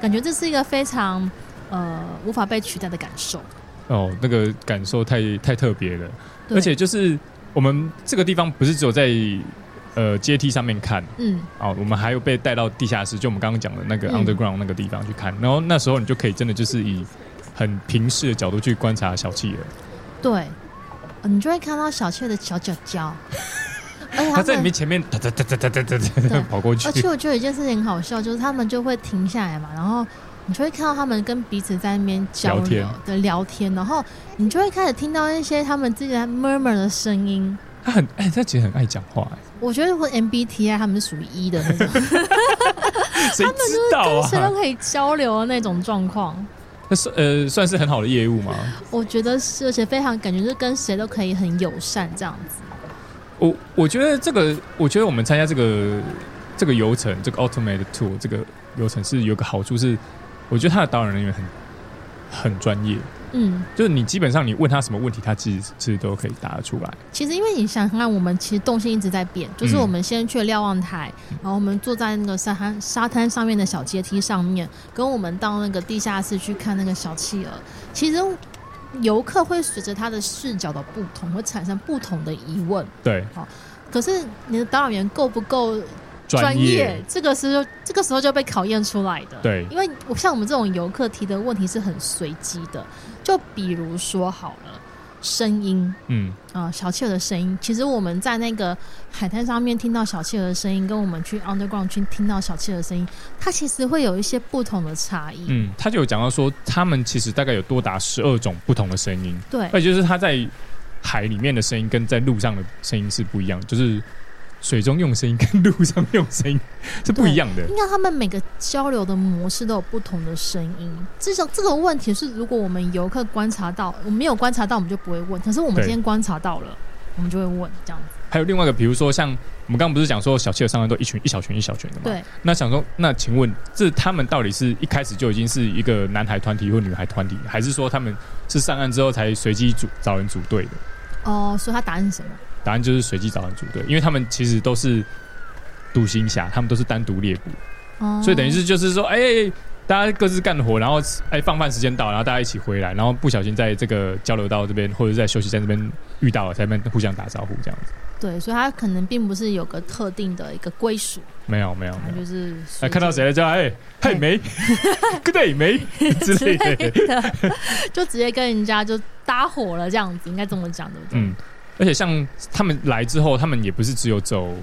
[SPEAKER 1] 感觉这是一个非常呃无法被取代的感受。
[SPEAKER 2] 哦，那个感受太太特别了，而且就是我们这个地方不是只有在。呃，阶梯上面看，嗯，哦，我们还有被带到地下室，就我们刚刚讲的那个 underground 那个地方去看，嗯，然后那时候你就可以真的就是以很平视的角度去观察小企鹅，
[SPEAKER 1] 对，你就会看到小企鹅的小脚脚，
[SPEAKER 2] 而且他在你面前面哒哒哒哒哒哒哒跑过去，
[SPEAKER 1] 而且我觉得有一件事情很好笑，就是他们就会停下来嘛，然后你就会看到他们跟彼此在那边交流的聊天，然后你就会开始听到一些他们自己在 murmur 的声音。
[SPEAKER 2] 他很哎，他其实很爱讲话哎。
[SPEAKER 1] 我觉得我 MBTI 他们是属于一的那种，
[SPEAKER 2] 他们就是？
[SPEAKER 1] 跟谁都可以交流的那种状况。
[SPEAKER 2] 那算呃算是很好的业务吗？
[SPEAKER 1] 我觉得是，而且非常感觉是跟谁都可以很友善这样子。
[SPEAKER 2] 我我觉得这个，我觉得我们参加这个这个游程，这个 Ultimate Tour 这个游程是有个好处是，我觉得他的导览人员很很专业。嗯，就是你基本上你问他什么问题，他其实其实都可以答得出来。
[SPEAKER 1] 其实因为你想想看，我们其实动线一直在变，就是我们先去了瞭望台，嗯、然后我们坐在那个沙滩沙滩上面的小阶梯上面，跟我们到那个地下室去看那个小企鹅，其实游客会随着他的视角的不同，会产生不同的疑问。
[SPEAKER 2] 对，
[SPEAKER 1] 好，可是你的导览员够不够？专业，这个时候，这个时候就被考验出来的。
[SPEAKER 2] 对，
[SPEAKER 1] 因为像我们这种游客提的问题是很随机的，就比如说好了，声音，嗯啊、呃，小企鹅的声音，其实我们在那个海滩上面听到小企鹅的声音，跟我们去 underground 去听到小企鹅的声音，它其实会有一些不同的差异。
[SPEAKER 2] 嗯，他就有讲到说，他们其实大概有多达十二种不同的声音。
[SPEAKER 1] 对，
[SPEAKER 2] 而且就是他在海里面的声音跟在路上的声音是不一样，就是。水中用声音跟路上用声音是不一样的。
[SPEAKER 1] 应该他们每个交流的模式都有不同的声音。至少这个问题是，如果我们游客观察到，我们没有观察到，我们就不会问。可是我们今天观察到了，我们就会问这样子。
[SPEAKER 2] 还有另外一个，比如说像我们刚刚不是讲说小企鹅上岸都一群一小群一小群的嘛？
[SPEAKER 1] 对。
[SPEAKER 2] 那想说，那请问这他们到底是一开始就已经是一个男孩团体或女孩团体，还是说他们是上岸之后才随机组找人组队的？
[SPEAKER 1] 哦，所以他答案是什么？
[SPEAKER 2] 答案就是随机找人组队，因为他们其实都是独行侠，他们都是单独猎捕，哦、所以等于是就是说，哎、欸，大家各自干活，然后哎、欸、放饭时间到，然后大家一起回来，然后不小心在这个交流道这边或者在休息站这边遇到了，才们互相打招呼这样子。
[SPEAKER 1] 对，所以他可能并不是有个特定的一个归属，
[SPEAKER 2] 没有没有，他
[SPEAKER 1] 就是
[SPEAKER 2] 哎看到谁了叫哎嘿梅，Good day 梅 之类的，
[SPEAKER 1] 就直接跟人家就搭伙了这样子，应该这么讲对不对？
[SPEAKER 2] 嗯。而且像他们来之后，他们也不是只有走，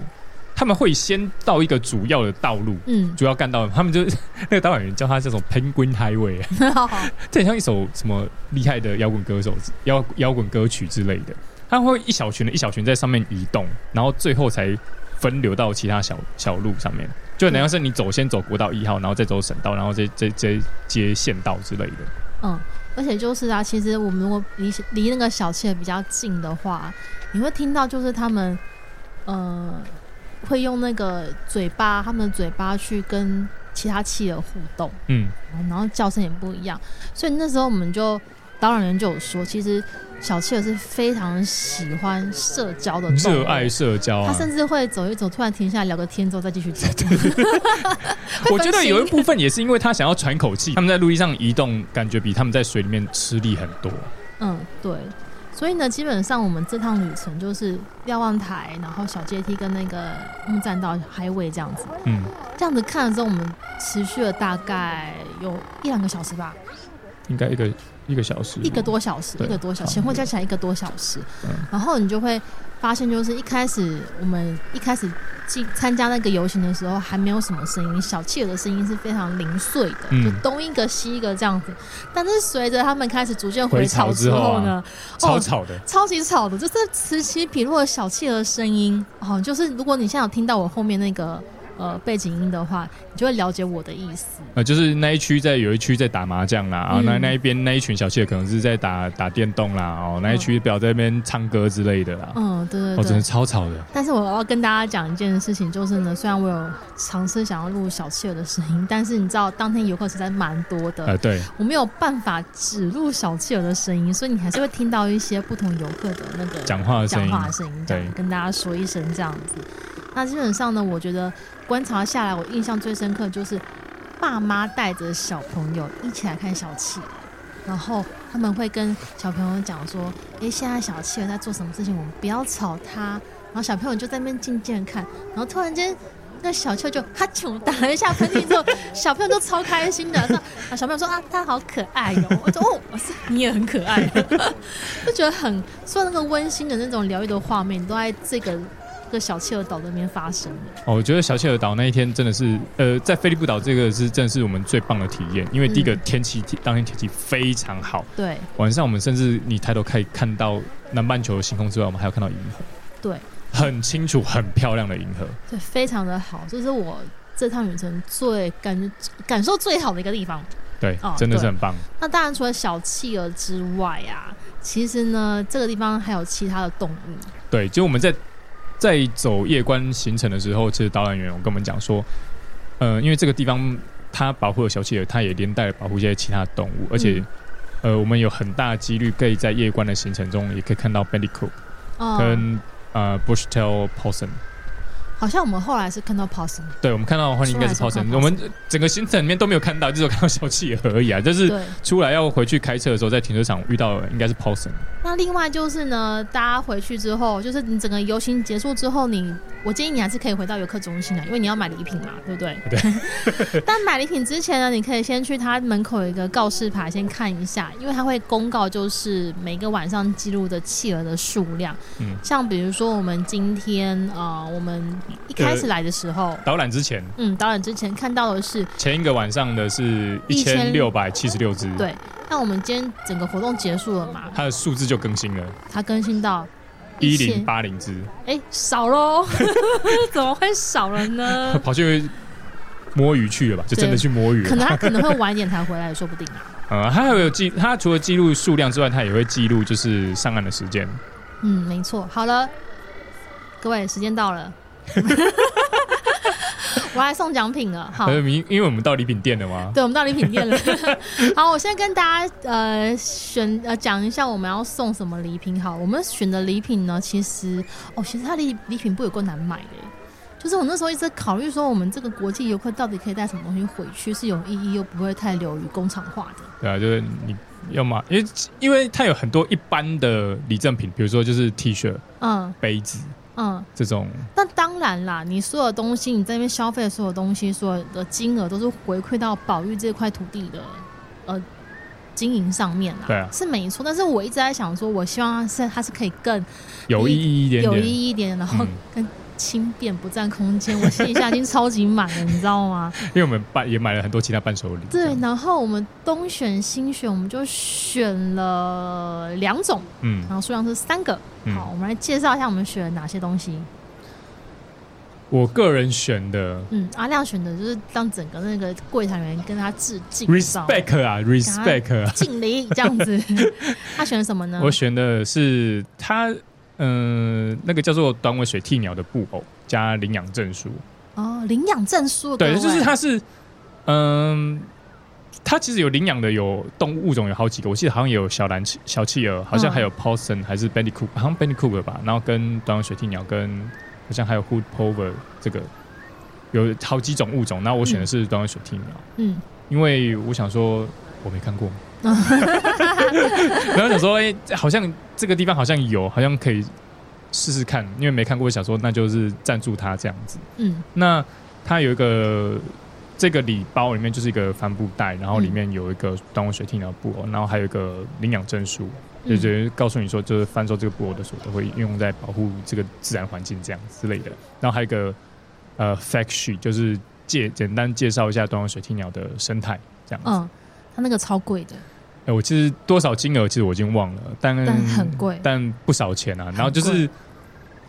[SPEAKER 2] 他们会先到一个主要的道路，嗯，主要干道，他们就 那个导演员叫他叫做 Penguin Highway，这很像一首什么厉害的摇滚歌手摇摇滚歌曲之类的。他会一小群的一小群在上面移动，然后最后才分流到其他小小路上面。就等于是你走先走国道一号，然后再走省道，然后再再再接县道之类的。
[SPEAKER 1] 嗯。而且就是啊，其实我们如果离离那个小企鹅比较近的话，你会听到就是他们，呃，会用那个嘴巴，他们的嘴巴去跟其他企鹅互动，嗯，然后叫声也不一样，所以那时候我们就导览员就有说，其实。小企鹅是非常喜欢社交的，
[SPEAKER 2] 热爱社交啊！
[SPEAKER 1] 他甚至会走一走，突然停下来聊个天，之后再继续走。
[SPEAKER 2] 我觉得有一部分也是因为他想要喘口气。他们在陆地上移动，感觉比他们在水里面吃力很多。
[SPEAKER 1] 嗯，对。所以呢，基本上我们这趟旅程就是瞭望台，然后小阶梯跟那个木栈道 highway 这样子。嗯，这样子看了之后，我们持续了大概有一两个小时吧。
[SPEAKER 2] 应该一个。一个小时，
[SPEAKER 1] 一个多小时，一个多小时，前后加起来一个多小时。然后你就会发现，就是一开始我们一开始进参加那个游行的时候，还没有什么声音，小企鹅的声音是非常零碎的，就东一个西一个这样子。但是随着他们开始逐渐回潮之后呢，
[SPEAKER 2] 超吵的，
[SPEAKER 1] 超级吵的，就是此起彼落的小企鹅声音。哦，就是如果你现在有听到我后面那个。呃，背景音的话，你就会了解我的意思。
[SPEAKER 2] 呃，就是那一区在有一区在打麻将啦，啊、嗯，那那一边那一群小企鹅可能是在打打电动啦，哦，那一区表在那边唱歌之类的啦。
[SPEAKER 1] 嗯，对对对，
[SPEAKER 2] 哦，真的超吵的。
[SPEAKER 1] 但是我要跟大家讲一件事情，就是呢，虽然我有尝试想要录小妾儿的声音，但是你知道当天游客实在蛮多的，
[SPEAKER 2] 呃，对，
[SPEAKER 1] 我没有办法只录小妾儿的声音，所以你还是会听到一些不同游客的那个
[SPEAKER 2] 讲话的声音，
[SPEAKER 1] 讲话的声音，对，跟大家说一声这样子。那基本上呢，我觉得观察下来，我印象最深刻就是爸妈带着小朋友一起来看小企，然后他们会跟小朋友讲说：“诶，现在小企鹅在做什么事情？我们不要吵他。”然后小朋友就在那边静静看，然后突然间，那小企鹅就哈啾打了一下喷嚏之后，小朋友都超开心的。那小朋友说：“啊，他好可爱哟！”我说：“哦，你也很可爱。”就觉得很，所有那个温馨的那种疗愈的画面都在这个。个小企鹅岛那边发生的。
[SPEAKER 2] 哦，我觉得小企鹅岛那一天真的是，呃，在菲利普岛这个是真的是我们最棒的体验，因为第一个天气、嗯、当天天气非常好，
[SPEAKER 1] 对，
[SPEAKER 2] 晚上我们甚至你抬头可以看到南半球的星空之外，我们还有看到银河，
[SPEAKER 1] 对，
[SPEAKER 2] 很清楚、很漂亮的银河，
[SPEAKER 1] 对，非常的好，这是我这趟旅程最感觉感受最好的一个地方，
[SPEAKER 2] 对，哦、真的是很棒。
[SPEAKER 1] 那当然，除了小企鹅之外啊，其实呢，这个地方还有其他的动物，
[SPEAKER 2] 对，就我们在。在走夜观行程的时候，其实导览员有跟我们讲说，呃，因为这个地方它保护了小企鹅，它也连带保护一些其他动物，而且、嗯，呃，我们有很大的几率可以在夜观的行程中也可以看到 bandicoot、哦、跟呃 bushtail possum。
[SPEAKER 1] 好像我们后来是看到 possum，
[SPEAKER 2] 对，我们看到的话应该是 possum。我们整个行程里面都没有看到，就是有看到小企鹅而已啊。就是出来要回去开车的时候，在停车场遇到的应该是 possum。
[SPEAKER 1] 那另外就是呢，大家回去之后，就是你整个游行结束之后，你我建议你还是可以回到游客中心啊，因为你要买礼品嘛，对不对？对。但买礼品之前呢，你可以先去他门口有一个告示牌，先看一下，因为他会公告就是每个晚上记录的企鹅的数量。嗯。像比如说我们今天啊、呃，我们。一开始来的时候，
[SPEAKER 2] 导览之前，
[SPEAKER 1] 嗯，导览之前看到的是
[SPEAKER 2] 前一个晚上的是一千六百七十六只，
[SPEAKER 1] 对。那我们今天整个活动结束了嘛？
[SPEAKER 2] 它的数字就更新了，
[SPEAKER 1] 它更新到
[SPEAKER 2] 一零八零只，
[SPEAKER 1] 哎、欸，少喽？怎么会少了呢？
[SPEAKER 2] 跑去摸鱼去了吧？就真的去摸鱼了，
[SPEAKER 1] 可能他可能会晚一点才回来，说不定啊。
[SPEAKER 2] 呃、嗯，他还有记，他除了记录数量之外，他也会记录就是上岸的时间。
[SPEAKER 1] 嗯，没错。好了，各位，时间到了。我还送奖品了，好，
[SPEAKER 2] 因因为我们到礼品店了吗？
[SPEAKER 1] 对，我们到礼品店了。好，我现在跟大家呃选呃讲一下我们要送什么礼品。好，我们选的礼品呢，其实哦，其实它的礼品不有够难买的，就是我那时候一直考虑说，我们这个国际游客到底可以带什么东西回去是有意义又不会太流于工厂化的。
[SPEAKER 2] 对啊，就是你要嘛，因为因为它有很多一般的礼赠品，比如说就是 T 恤、嗯，杯子。嗯，这种。
[SPEAKER 1] 那当然啦，你所有东西，你在那边消费的所有东西，所有的金额都是回馈到保育这块土地的呃经营上面啦。
[SPEAKER 2] 对啊，
[SPEAKER 1] 是没错。但是我一直在想说，我希望是它是可以更
[SPEAKER 2] 有意义一点点，
[SPEAKER 1] 有意义一点，然后更。轻便不占空间，我行李箱已经超级满了，你知道吗？
[SPEAKER 2] 因为我们伴也买了很多其他伴手礼。
[SPEAKER 1] 对，然后我们东选新选，我们就选了两种，嗯，然后数量是三个。嗯、好，我们来介绍一下我们选了哪些东西。
[SPEAKER 2] 我个人选的，
[SPEAKER 1] 嗯，阿亮选的就是让整个那个柜台员跟他致敬
[SPEAKER 2] ，respect 啊，respect 啊，
[SPEAKER 1] 敬礼这样子。他选了什么呢？
[SPEAKER 2] 我选的是他。嗯，那个叫做短尾水鸵鸟的布偶加领养证书。
[SPEAKER 1] 哦，领养证书
[SPEAKER 2] 对，就是它是，嗯，它其实有领养的有动物物种有好几个，我记得好像也有小蓝小企鹅，好像还有 possum 还是 bandicoot，好像 bandicoot 吧，然后跟短尾水鸵鸟跟好像还有 hood plover 这个有好几种物种，那我选的是短尾水鸵鸟，嗯，因为我想说我没看过。然后想说，哎、欸，好像这个地方好像有，好像可以试试看，因为没看过，想说那就是赞助他这样子。嗯，那他有一个这个礼包里面就是一个帆布袋，然后里面有一个端午水鸵鸟布偶，然后还有一个领养证书，就觉得告诉你说，就是翻售这个布偶的时候都会用在保护这个自然环境这样之类的。然后还有一个呃 fact sheet，就是介简单介绍一下短尾水鸵鸟的生态这样子。嗯，
[SPEAKER 1] 他那个超贵的。
[SPEAKER 2] 哎，我其实多少金额，其实我已经忘了，但
[SPEAKER 1] 但很贵，
[SPEAKER 2] 但不少钱啊。然后就是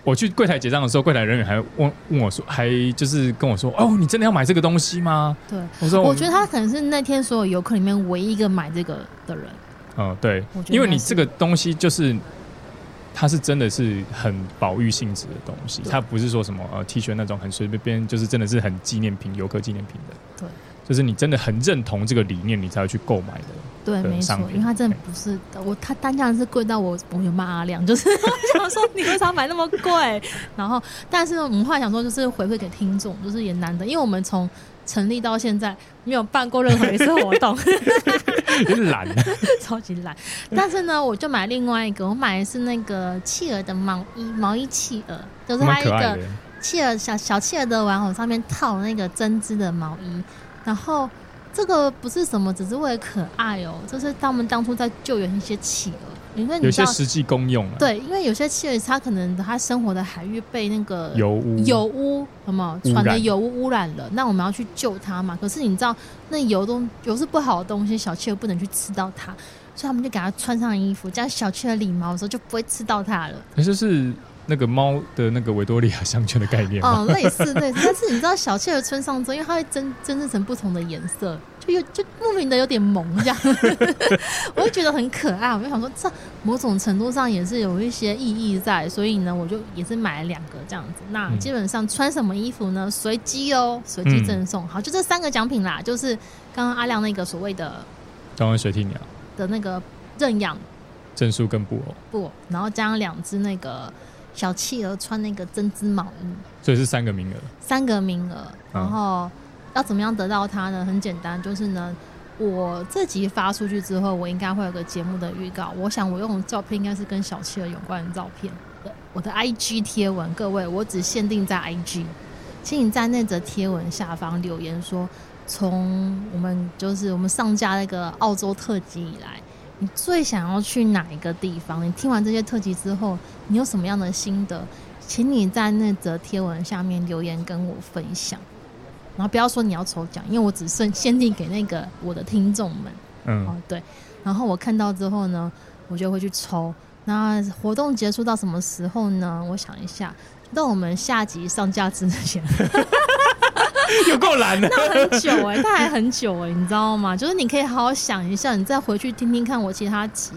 [SPEAKER 2] 我去柜台结账的时候，柜台人员还问问我说，还就是跟我说，哦，你真的要买这个东西吗？
[SPEAKER 1] 对，我说我，我觉得他可能是那天所有游客里面唯一一个买这个的人。
[SPEAKER 2] 嗯，对，因为你这个东西就是它是真的是很保育性质的东西，它不是说什么呃 T 恤那种很随便便，就是真的是很纪念品、游客纪念品的。对。就是你真的很认同这个理念，你才会去购买的。
[SPEAKER 1] 对，没错，因为它真的不是我，它单价是贵到我，我有骂阿亮，就是 我想说你为啥买那么贵？然后，但是我们后来想说，就是回馈给听众，就是也难得，因为我们从成立到现在没有办过任何一次活
[SPEAKER 2] 动，懒，
[SPEAKER 1] 超级懒。但是呢，我就买另外一个，我买的是那个企鹅的毛衣，毛衣企鹅，就是它一个企鹅小小企鹅的玩偶上面套那个针织的毛衣。然后这个不是什么，只是为了可爱哦。就是他们当初在救援一些企鹅，因为
[SPEAKER 2] 有些实际功用。
[SPEAKER 1] 对，因为有些企鹅它可能它生活的海域被那个
[SPEAKER 2] 油污、
[SPEAKER 1] 油污什么船的油污污染了，那我们要去救它嘛。可是你知道，那油都油是不好的东西，小企鹅不能去吃到它，所以他们就给它穿上衣服，这样小企鹅理毛的时候就不会吃到它了。
[SPEAKER 2] 可是是。那个猫的那个维多利亚项圈的概念
[SPEAKER 1] 哦，类似类似，但是你知道小气的村上之后，因为它会增增制成不同的颜色，就有就莫名的有点萌这样，我就觉得很可爱。我就想说，这某种程度上也是有一些意义在，所以呢，我就也是买了两个这样子。那基本上穿什么衣服呢？随机哦，随机赠送。好，就这三个奖品啦，就是刚刚阿亮那个所谓的
[SPEAKER 2] 高温水雉鸟
[SPEAKER 1] 的那个认养
[SPEAKER 2] 证书跟布偶
[SPEAKER 1] 布，然后加上两只那个小企鹅穿那个针织毛衣，
[SPEAKER 2] 所以是三个名额，
[SPEAKER 1] 三个名额，然后。要怎么样得到它呢？很简单，就是呢，我这集发出去之后，我应该会有个节目的预告。我想我用的照片应该是跟小企鹅有关的照片。我的 IG 贴文，各位，我只限定在 IG，请你在那则贴文下方留言说，从我们就是我们上架那个澳洲特辑以来，你最想要去哪一个地方？你听完这些特辑之后，你有什么样的心得？请你在那则贴文下面留言跟我分享。然后不要说你要抽奖，因为我只剩限定给那个我的听众们。嗯，哦对。然后我看到之后呢，我就会去抽。那活动结束到什么时候呢？我想一下，到我们下集上架之前。
[SPEAKER 2] 有够难的。
[SPEAKER 1] 那很久哎、欸，那还很久哎、欸，你知道吗？就是你可以好好想一下，你再回去听听看我其他集，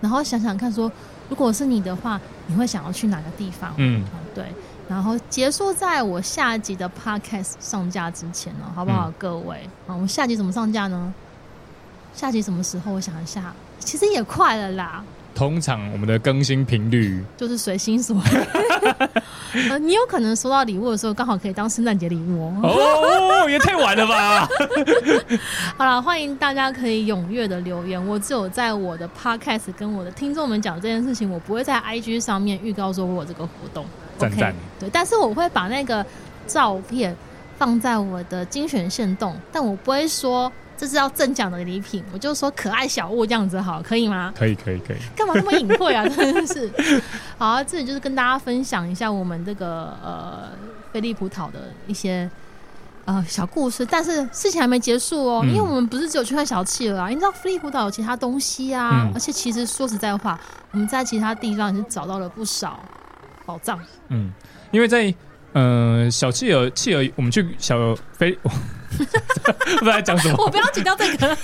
[SPEAKER 1] 然后想想看说，如果是你的话，你会想要去哪个地方？嗯，哦、对。然后结束在我下集的 podcast 上架之前呢，好不好，各位？啊、我们下集怎么上架呢？下集什么时候？我想一下，其实也快了啦。
[SPEAKER 2] 通常我们的更新频率
[SPEAKER 1] 就是随心所欲、呃。你有可能收到礼物的时候，刚好可以当圣诞节礼物
[SPEAKER 2] 哦。哦，也太晚了吧！
[SPEAKER 1] 好了，欢迎大家可以踊跃的留言。我只有在我的 podcast 跟我的听众们讲这件事情，我不会在 IG 上面预告说我有这个活动。赞赞，对，但是我会把那个照片放在我的精选线动，但我不会说这是要赠奖的礼品，我就说可爱小物这样子好，可以吗？
[SPEAKER 2] 可以，可以，可以。
[SPEAKER 1] 干嘛那么隐晦啊？真的是。好啊，这里就是跟大家分享一下我们这个呃菲利普岛的一些呃小故事，但是事情还没结束哦，嗯、因为我们不是只有去看小企鹅啊，你知道菲利普岛有其他东西啊，嗯、而且其实说实在话，我们在其他地方也是找到了不少。宝藏。
[SPEAKER 2] 嗯，因为在呃小企鹅企鹅，我们去小飞，不知道讲什么，
[SPEAKER 1] 我不要紧张这个，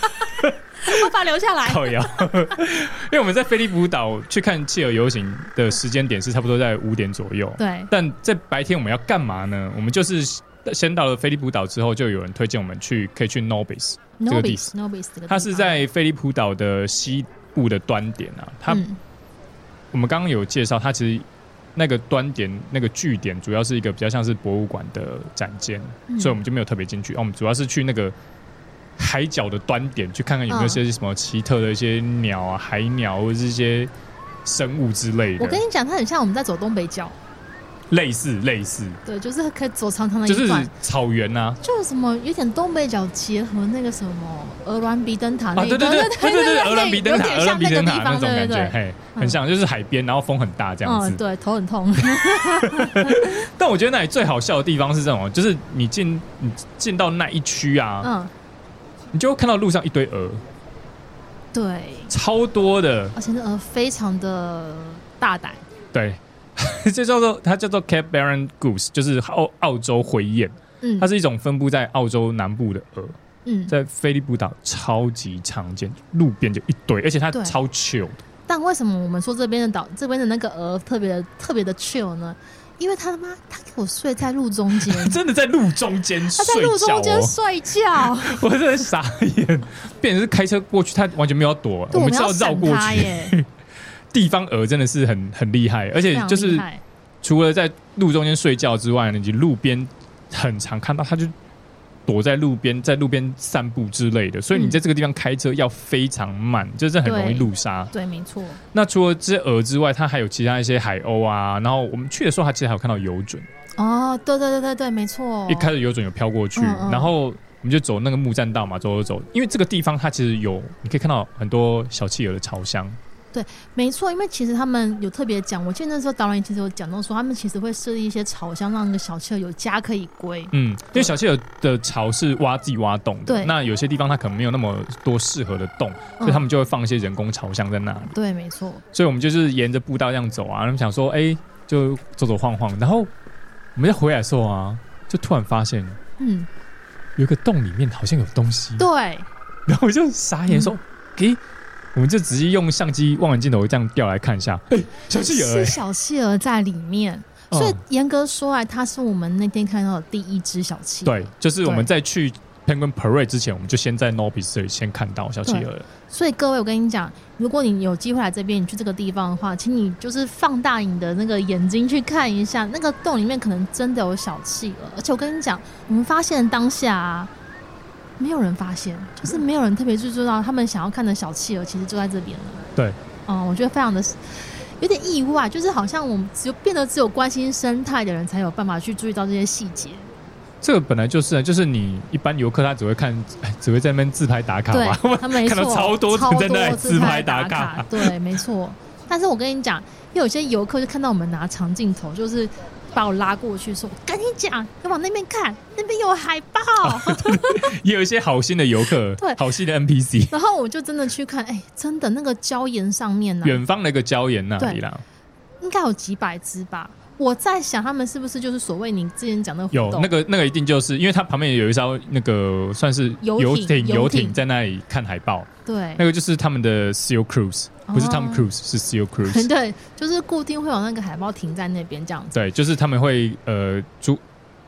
[SPEAKER 1] 我把它留下来。
[SPEAKER 2] 好呀，因为我们在菲利普岛去看企鹅游行的时间点是差不多在五点左右。
[SPEAKER 1] 对，
[SPEAKER 2] 但在白天我们要干嘛呢？我们就是先到了菲利普岛之后，就有人推荐我们去可以去 Nobis 这个地方。
[SPEAKER 1] Nobis
[SPEAKER 2] 它是在菲利普岛的西部的端点啊。它，嗯、我们刚刚有介绍，它其实。那个端点，那个据点，主要是一个比较像是博物馆的展间，嗯、所以我们就没有特别进去。我们主要是去那个海角的端点，去看看有没有些什么奇特的一些鸟啊、海鸟或者是一些生物之类的。
[SPEAKER 1] 我跟你讲，它很像我们在走东北角。
[SPEAKER 2] 类似类似，
[SPEAKER 1] 对，就是可以走长长的一
[SPEAKER 2] 段，就是草原呐、啊，
[SPEAKER 1] 就是什么有点东北角结合那个什么鹅銮鼻灯塔那
[SPEAKER 2] 啊，对对对对对对，鹅銮鼻灯塔，鹅銮鼻灯塔那种感
[SPEAKER 1] 觉，
[SPEAKER 2] 嘿，很像，就是海边，然后风很大这样子，
[SPEAKER 1] 嗯、对，头很痛。
[SPEAKER 2] 但我觉得那里最好笑的地方是这种，就是你进你进到那一区啊，嗯，你就会看到路上一堆鹅，
[SPEAKER 1] 对，
[SPEAKER 2] 超多的，
[SPEAKER 1] 而且那鹅非常的大胆，
[SPEAKER 2] 对。这叫做它叫做 Cape Barren Goose，就是澳澳洲灰雁。嗯，它是一种分布在澳洲南部的鹅。嗯，在菲利普岛超级常见，路边就一堆，而且它超 chill。
[SPEAKER 1] 但为什么我们说这边的岛这边的那个鹅特别的特别的 chill 呢？因为他他妈他给我睡在路中间，
[SPEAKER 2] 真的在路中间睡觉，
[SPEAKER 1] 他在路中间睡觉，
[SPEAKER 2] 我真的傻眼。变成是开车过去，他完全没有躲，我们是要绕过去耶。地方鹅真的是很很厉害，而且就是除了在路中间睡觉之外，你路边很常看到它就躲在路边，在路边散步之类的。所以你在这个地方开车要非常慢，就是很容易路杀。
[SPEAKER 1] 对，没错。
[SPEAKER 2] 那除了这些鹅之外，它还有其他一些海鸥啊。然后我们去的时候，它其实还有看到游隼。
[SPEAKER 1] 哦，对对对对对，没错。
[SPEAKER 2] 一开始游隼有飘过去，嗯嗯，然后我们就走那个木栈道嘛，走走走。因为这个地方它其实有，你可以看到很多小企鹅的巢箱。
[SPEAKER 1] 对，没错，因为其实他们有特别讲，我记得那时候导演其实有讲到说，他们其实会设立一些巢箱，让那个小企鹅有家可以归。嗯，因
[SPEAKER 2] 为小企鹅的巢是挖自己挖洞的，对，那有些地方它可能没有那么多适合的洞，所以他们就会放一些人工巢箱在那里。
[SPEAKER 1] 对，没错。
[SPEAKER 2] 所以我们就是沿着步道这样走啊，他们想说，哎，就走走晃晃，然后我们要回来的时候啊，就突然发现，嗯，有一个洞里面好像有东西。
[SPEAKER 1] 对，
[SPEAKER 2] 然后我就傻眼说：“给、嗯，我们就直接用相机望远镜头这样调来看一下，诶，小企鹅，
[SPEAKER 1] 是小企鹅在里面。所以严格说来，它是我们那天看到的第一只小企鹅。
[SPEAKER 2] 对，就是我们在去。” Penguin Parade 之前，我们就先在 Nobis 这里先看到小企鹅了。
[SPEAKER 1] 所以各位，我跟你讲，如果你有机会来这边，你去这个地方的话，请你就是放大你的那个眼睛去看一下，那个洞里面可能真的有小企鹅。而且我跟你讲，我们发现当下啊，没有人发现，就是没有人特别去注意到他们想要看的小企鹅，其实就在这边了。
[SPEAKER 2] 对，
[SPEAKER 1] 嗯，我觉得非常的有点意外，就是好像我们只有变得只有关心生态的人才有办法去注意到这些细节。
[SPEAKER 2] 这个本来就是啊，就是你一般游客他只会看，只会在那边自拍打卡嘛。
[SPEAKER 1] 他没错，
[SPEAKER 2] 看到超多人在那里自拍打卡。
[SPEAKER 1] 打卡对，没错。但是我跟你讲，因为有些游客就看到我们拿长镜头，就是把我拉过去说：“我跟你讲，你往那边看，那边有海报。”
[SPEAKER 2] 也有一些好心的游客，对，好心的 NPC。
[SPEAKER 1] 然后我就真的去看，哎，真的那个礁岩上面呢，
[SPEAKER 2] 远方那个礁岩那里啦，
[SPEAKER 1] 应该有几百只吧。我在想，他们是不是就是所谓你之前讲的
[SPEAKER 2] 有那个那个一定就是，因为它旁边有一艘那个算是游艇游艇在那里看海报。
[SPEAKER 1] 对，
[SPEAKER 2] 那个就是他们的 Seal Cruise，不是 Tom Cruise，是 Seal Cruise。
[SPEAKER 1] 对，就是固定会有那个海报停在那边这样子。
[SPEAKER 2] 对，就是他们会呃租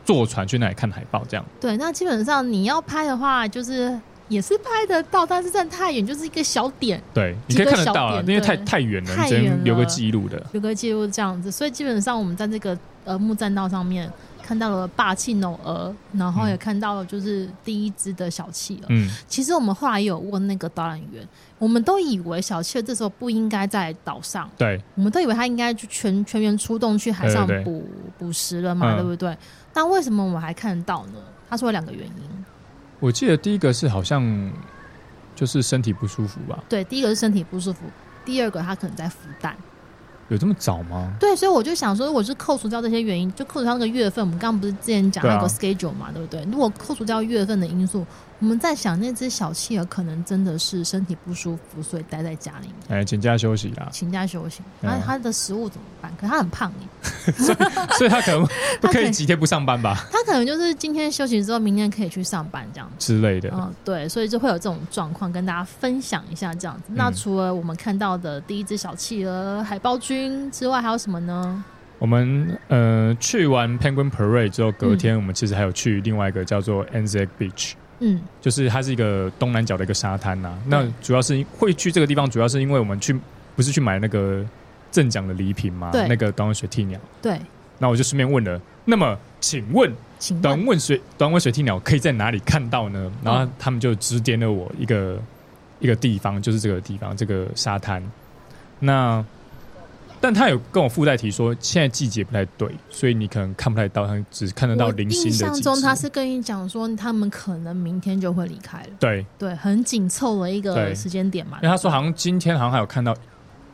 [SPEAKER 2] 坐船去那里看海报这样。
[SPEAKER 1] 对，那基本上你要拍的话，就是。也是拍得到，但是站太远就是一个小点。
[SPEAKER 2] 对，你可以看得到啊，因为太太远了，太远了，留个记录的，
[SPEAKER 1] 留个记录这样子。所以基本上我们在这个呃木栈道上面看到了霸气挪鹅，然后也看到了就是第一只的小企鹅。嗯，其实我们后来也有问那个导览员，我们都以为小妾这时候不应该在岛上，
[SPEAKER 2] 对，
[SPEAKER 1] 我们都以为他应该就全全员出动去海上捕捕食了嘛，对不对？但为什么我们还看得到呢？他说有两个原因。
[SPEAKER 2] 我记得第一个是好像就是身体不舒服吧？
[SPEAKER 1] 对，第一个是身体不舒服，第二个他可能在孵蛋。
[SPEAKER 2] 有这么早吗？
[SPEAKER 1] 对，所以我就想说，如果是扣除掉这些原因，就扣除掉那个月份，我们刚刚不是之前讲那个 schedule 嘛，对，啊、对不对？如果扣除掉月份的因素。我们在想，那只小企鹅可能真的是身体不舒服，所以待在家里面。
[SPEAKER 2] 哎，请假休息啦。
[SPEAKER 1] 请假休息。那它的食物怎么办？可是他很胖耶，
[SPEAKER 2] 所以所以他可能不可以几天不上班吧？
[SPEAKER 1] 它可能就是今天休息之后，明天可以去上班这样子
[SPEAKER 2] 之类的。
[SPEAKER 1] 嗯，对，所以就会有这种状况跟大家分享一下这样子。嗯、那除了我们看到的第一只小企鹅海豹君之外，还有什么呢？
[SPEAKER 2] 我们呃去完 Penguin Parade 之后，隔天我们其实还有去另外一个叫做 Anzac Beach。嗯，就是它是一个东南角的一个沙滩呐、啊。那主要是会去这个地方，主要是因为我们去不是去买那个赠奖的礼品嘛？对，那个短尾水鸵鸟。对。那我就顺便问了，那么请问，短尾水短尾水鸵鸟可以在哪里看到呢？然后他们就指点了我一个一个地方，就是这个地方，这个沙滩。那但他有跟我附带提说，现在季节不太对，所以你可能看不太到，他只看得到零星的。印象中
[SPEAKER 1] 他是跟你讲说，他们可能明天就会离开了。
[SPEAKER 2] 对
[SPEAKER 1] 对，很紧凑的一个时间点嘛。
[SPEAKER 2] 因为他说好像今天好像还有看到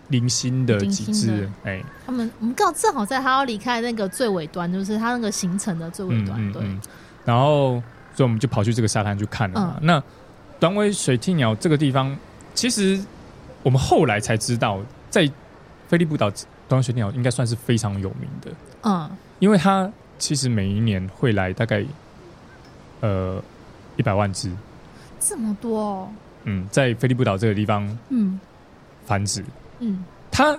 [SPEAKER 2] 零星的几只，哎、欸，
[SPEAKER 1] 他们我们刚好正好在他要离开那个最尾端，就是他那个行程的最尾端。嗯嗯嗯、对，
[SPEAKER 2] 然后所以我们就跑去这个沙滩去看了嘛。嗯、那短尾水鸵鸟这个地方，其实我们后来才知道在。菲利普岛短鸟应该算是非常有名的，嗯，因为它其实每一年会来大概呃一百万只，
[SPEAKER 1] 这么多哦，
[SPEAKER 2] 嗯，在菲利普岛这个地方，嗯，繁殖，嗯，它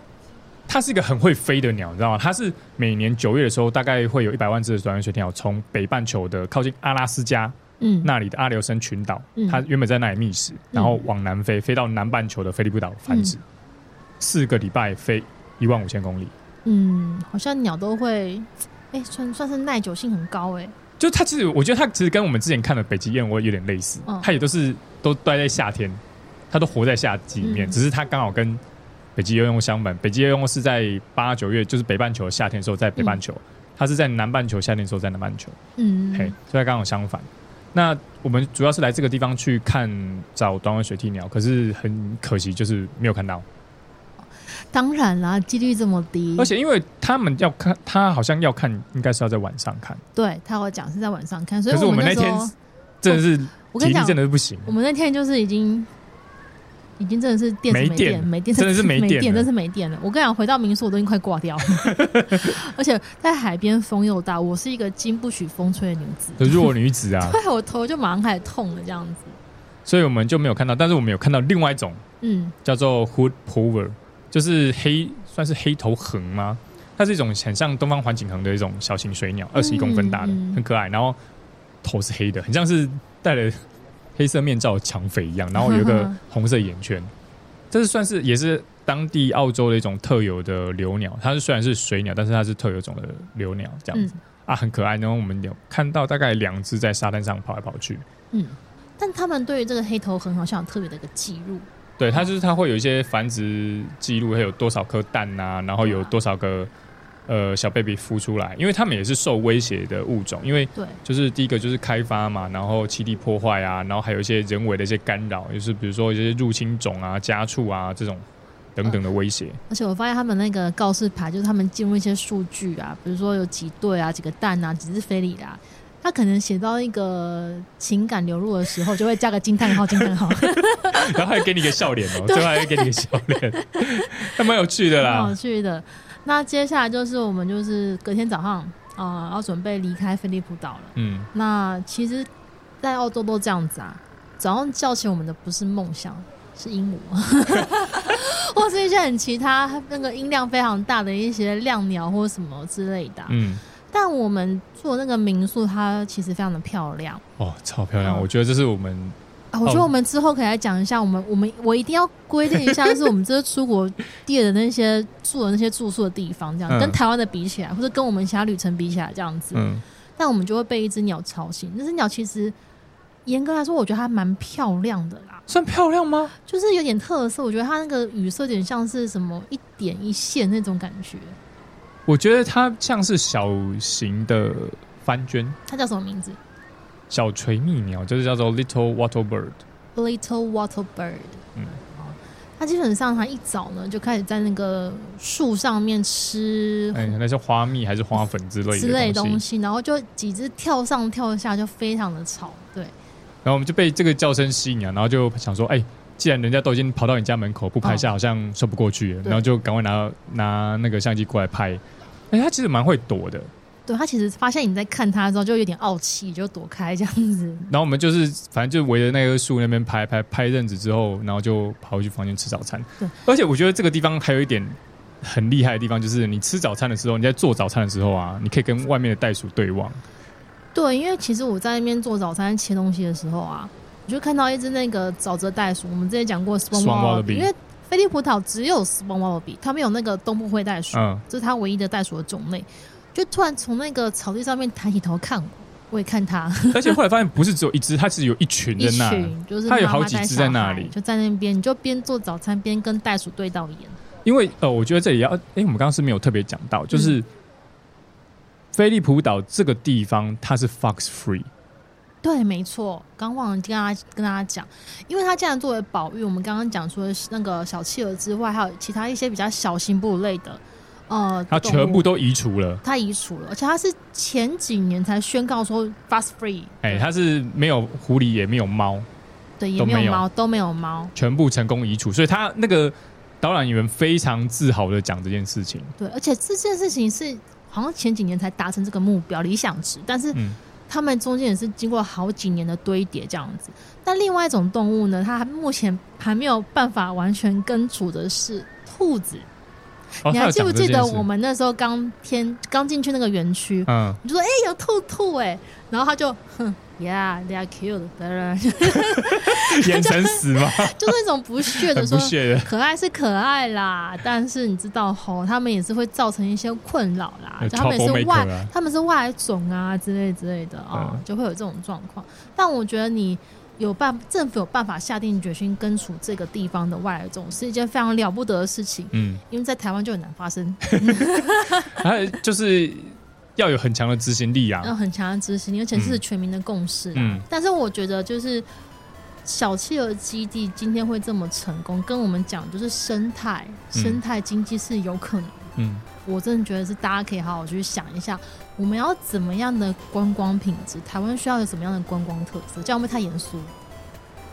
[SPEAKER 2] 它是一个很会飞的鸟，你知道吗？它是每年九月的时候，大概会有一百万只的短尾水鸵鸟从北半球的靠近阿拉斯加，嗯，那里的阿留申群岛，嗯，它原本在那里觅食，然后往南飞，飞到南半球的菲利普岛繁殖。嗯四个礼拜飞一万五千公里，
[SPEAKER 1] 嗯，好像鸟都会，哎、欸，算算是耐久性很高哎、欸。
[SPEAKER 2] 就它其实，我觉得它其实跟我们之前看的北极燕窝有点类似，它、嗯、也都是都待在夏天，它都活在夏季里面，嗯、只是它刚好跟北极燕窝相反，北极燕窝是在八九月，就是北半球夏天的时候在北半球，它、嗯、是在南半球夏天的时候在南半球，嗯，嘿，所以它刚好相反。那我们主要是来这个地方去看找短尾水鸵鸟，可是很可惜就是没有看到。
[SPEAKER 1] 当然啦，几率这么低，
[SPEAKER 2] 而且因为他们要看，他好像要看，应该是要在晚上看。
[SPEAKER 1] 对，他会讲是在晚上看，所以
[SPEAKER 2] 我们那天真的是体力真的是不行。
[SPEAKER 1] 我们那天就是已经已经真的是电没电，没电，
[SPEAKER 2] 真的是没电，
[SPEAKER 1] 真的是没电了。我跟你讲，回到民宿我都已经快挂掉了，而且在海边风又大，我是一个经不起风吹的女子，
[SPEAKER 2] 弱女子啊，
[SPEAKER 1] 对，我头就马上开始痛了，这样子。
[SPEAKER 2] 所以我们就没有看到，但是我们有看到另外一种，嗯，叫做 Hood Plover，就是黑，算是黑头鴴吗？它是一种很像东方环颈鴴的一种小型水鸟，二十一公分大的，嗯、很可爱。然后头是黑的，很像是戴了黑色面罩的抢匪一样。然后有一个 红色眼圈，这是算是也是当地澳洲的一种特有的留鸟。它是虽然是水鸟，但是它是特有种的留鸟，这样子、嗯、啊，很可爱。然后我们有看到大概两只在沙滩上跑来跑去。
[SPEAKER 1] 嗯，但他们对于这个黑头鴴好像有特别的一个记录。
[SPEAKER 2] 对，它就是它会有一些繁殖记录，还有多少颗蛋啊，然后有多少个。呃，小 baby 孵出来，因为它们也是受威胁的物种，因为对，就是第一个就是开发嘛，然后栖地破坏啊，然后还有一些人为的一些干扰，就是比如说一些入侵种啊、家畜啊这种等等的威胁。而且
[SPEAKER 1] 我发现他们那个告示牌，就是他们进入一些数据啊，比如说有几对啊、几个蛋啊、几只飞里啦，他可能写到一个情感流露的时候，就会加个惊叹号、惊叹号，
[SPEAKER 2] 然后还给你个笑脸哦，最后还会给你个笑脸，还蛮有趣的啦，
[SPEAKER 1] 蛮有趣的。那接下来就是我们就是隔天早上啊、呃，要准备离开菲利普岛了。嗯，那其实，在澳洲都这样子啊，早上叫醒我们的不是梦想，是鹦鹉，或是一些很其他那个音量非常大的一些亮鸟或什么之类的。嗯，但我们住那个民宿，它其实非常的漂亮。
[SPEAKER 2] 哦，超漂亮！嗯、我觉得这是我们啊。
[SPEAKER 1] 我觉得我们之后可以来讲一下，我们我们我一定要规定一下，就是我们这出国地的那些住的那些住宿的地方，这样跟台湾的比起来，或者跟我们其他旅程比起来，这样子。嗯。但我们就会被一只鸟吵醒。那只鸟其实严格来说，我觉得它蛮漂亮的啦。
[SPEAKER 2] 算漂亮吗？
[SPEAKER 1] 就是有点特色。我觉得它那个羽色有点像是什么一点一线那种感觉。
[SPEAKER 2] 我觉得它像是小型的番鹃。
[SPEAKER 1] 它叫什么名字？
[SPEAKER 2] 小垂蜜鸟就是叫做 Little Water Bird。
[SPEAKER 1] Little Water Bird。嗯，它基本上它一早呢就开始在那个树上面吃，
[SPEAKER 2] 哎、欸，那是花蜜还是花粉之类的之类东西，
[SPEAKER 1] 然后就几只跳上跳下，就非常的吵。对，
[SPEAKER 2] 然后我们就被这个叫声吸引啊，然后就想说，哎、欸，既然人家都已经跑到你家门口，不拍下好像说不过去，哦、然后就赶快拿拿那个相机过来拍。哎、欸，它其实蛮会躲的。
[SPEAKER 1] 对，他其实发现你在看他的时候，就有点傲气，就躲开这样子。
[SPEAKER 2] 然后我们就是反正就围着那棵树那边拍拍拍阵子之后，然后就跑回去房间吃早餐。对，而且我觉得这个地方还有一点很厉害的地方，就是你吃早餐的时候，你在做早餐的时候啊，你可以跟外面的袋鼠对望。
[SPEAKER 1] 对，因为其实我在那边做早餐切东西的时候啊，我就看到一只那个沼泽袋鼠。我们之前讲过 Wallaby，因为菲利普岛只有 Swan Wallaby，它没有那个东部灰袋鼠，嗯，这是它唯一的袋鼠的种类。就突然从那个草地上面抬起头看我，我也看它，
[SPEAKER 2] 而且后来发现不是只有一只，它是有一群在那，就是它有好几只在那里，
[SPEAKER 1] 就在那边，你就边做早餐边跟袋鼠对到眼。
[SPEAKER 2] 因为呃，我觉得这里要，哎、欸，我们刚刚是没有特别讲到，就是菲利普岛这个地方它是 fox free，
[SPEAKER 1] 对，没错，刚忘了跟大家跟大家讲，因为它既然作为保育，我们刚刚讲说的那个小企鹅之外，还有其他一些比较小型哺乳类的。呃，
[SPEAKER 2] 它全部都移除了，
[SPEAKER 1] 它移除了，而且它是前几年才宣告说 fast free。
[SPEAKER 2] 哎、欸，它是没有狐狸，也没有猫，
[SPEAKER 1] 对，也没有猫，都没有猫，
[SPEAKER 2] 全部成功移除。所以他那个导览员非常自豪的讲这件事情。
[SPEAKER 1] 对，而且这件事情是好像前几年才达成这个目标理想值，但是他们中间也是经过好几年的堆叠这样子。但另外一种动物呢，它目前还没有办法完全根除的是兔子。
[SPEAKER 2] 哦、
[SPEAKER 1] 你还记不记得我们那时候刚天刚进去那个园区？嗯，你就说哎、欸、有兔兔哎，然后他就哼，Yeah，they are cute，
[SPEAKER 2] 眼神死吗？
[SPEAKER 1] 就是那种不屑的
[SPEAKER 2] 说，
[SPEAKER 1] 可爱是可爱啦，但是你知道吼，他们也是会造成一些困扰啦，他们也是外、啊、他们是外来种啊之类之类的啊、哦嗯，就会有这种状况。但我觉得你。有办政府有办法下定决心根除这个地方的外来种，是一件非常了不得的事情。嗯，因为在台湾就很难发生。
[SPEAKER 2] 还 有就是要有很强的执行力啊，
[SPEAKER 1] 要很强的执行力，而且是全民的共识。嗯，但是我觉得就是小企鹅基地今天会这么成功，跟我们讲就是生态生态经济是有可能。嗯，我真的觉得是大家可以好好去想一下。我们要怎么样的观光品质？台湾需要有什么样的观光特色？这样会不会太严肃？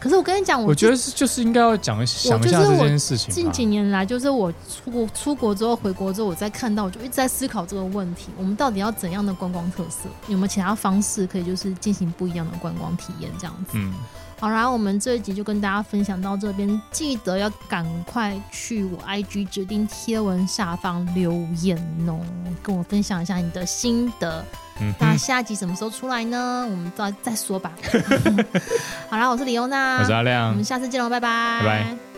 [SPEAKER 1] 可是我跟你讲，
[SPEAKER 2] 我觉得是就是应该要讲想一下这件事情。
[SPEAKER 1] 近几年来，就是我出国出国之后回国之后，我再看到，我就一直在思考这个问题：我们到底要怎样的观光特色？有没有其他方式可以就是进行不一样的观光体验？这样子。嗯。好，然后我们这一集就跟大家分享到这边，记得要赶快去我 IG 指定贴文下方留言哦，跟我分享一下你的心得。嗯，那下一集什么时候出来呢？我们再再说吧。好啦，我是李欧娜，
[SPEAKER 2] 我是阿亮，
[SPEAKER 1] 我们下次见喽，拜拜，
[SPEAKER 2] 拜拜。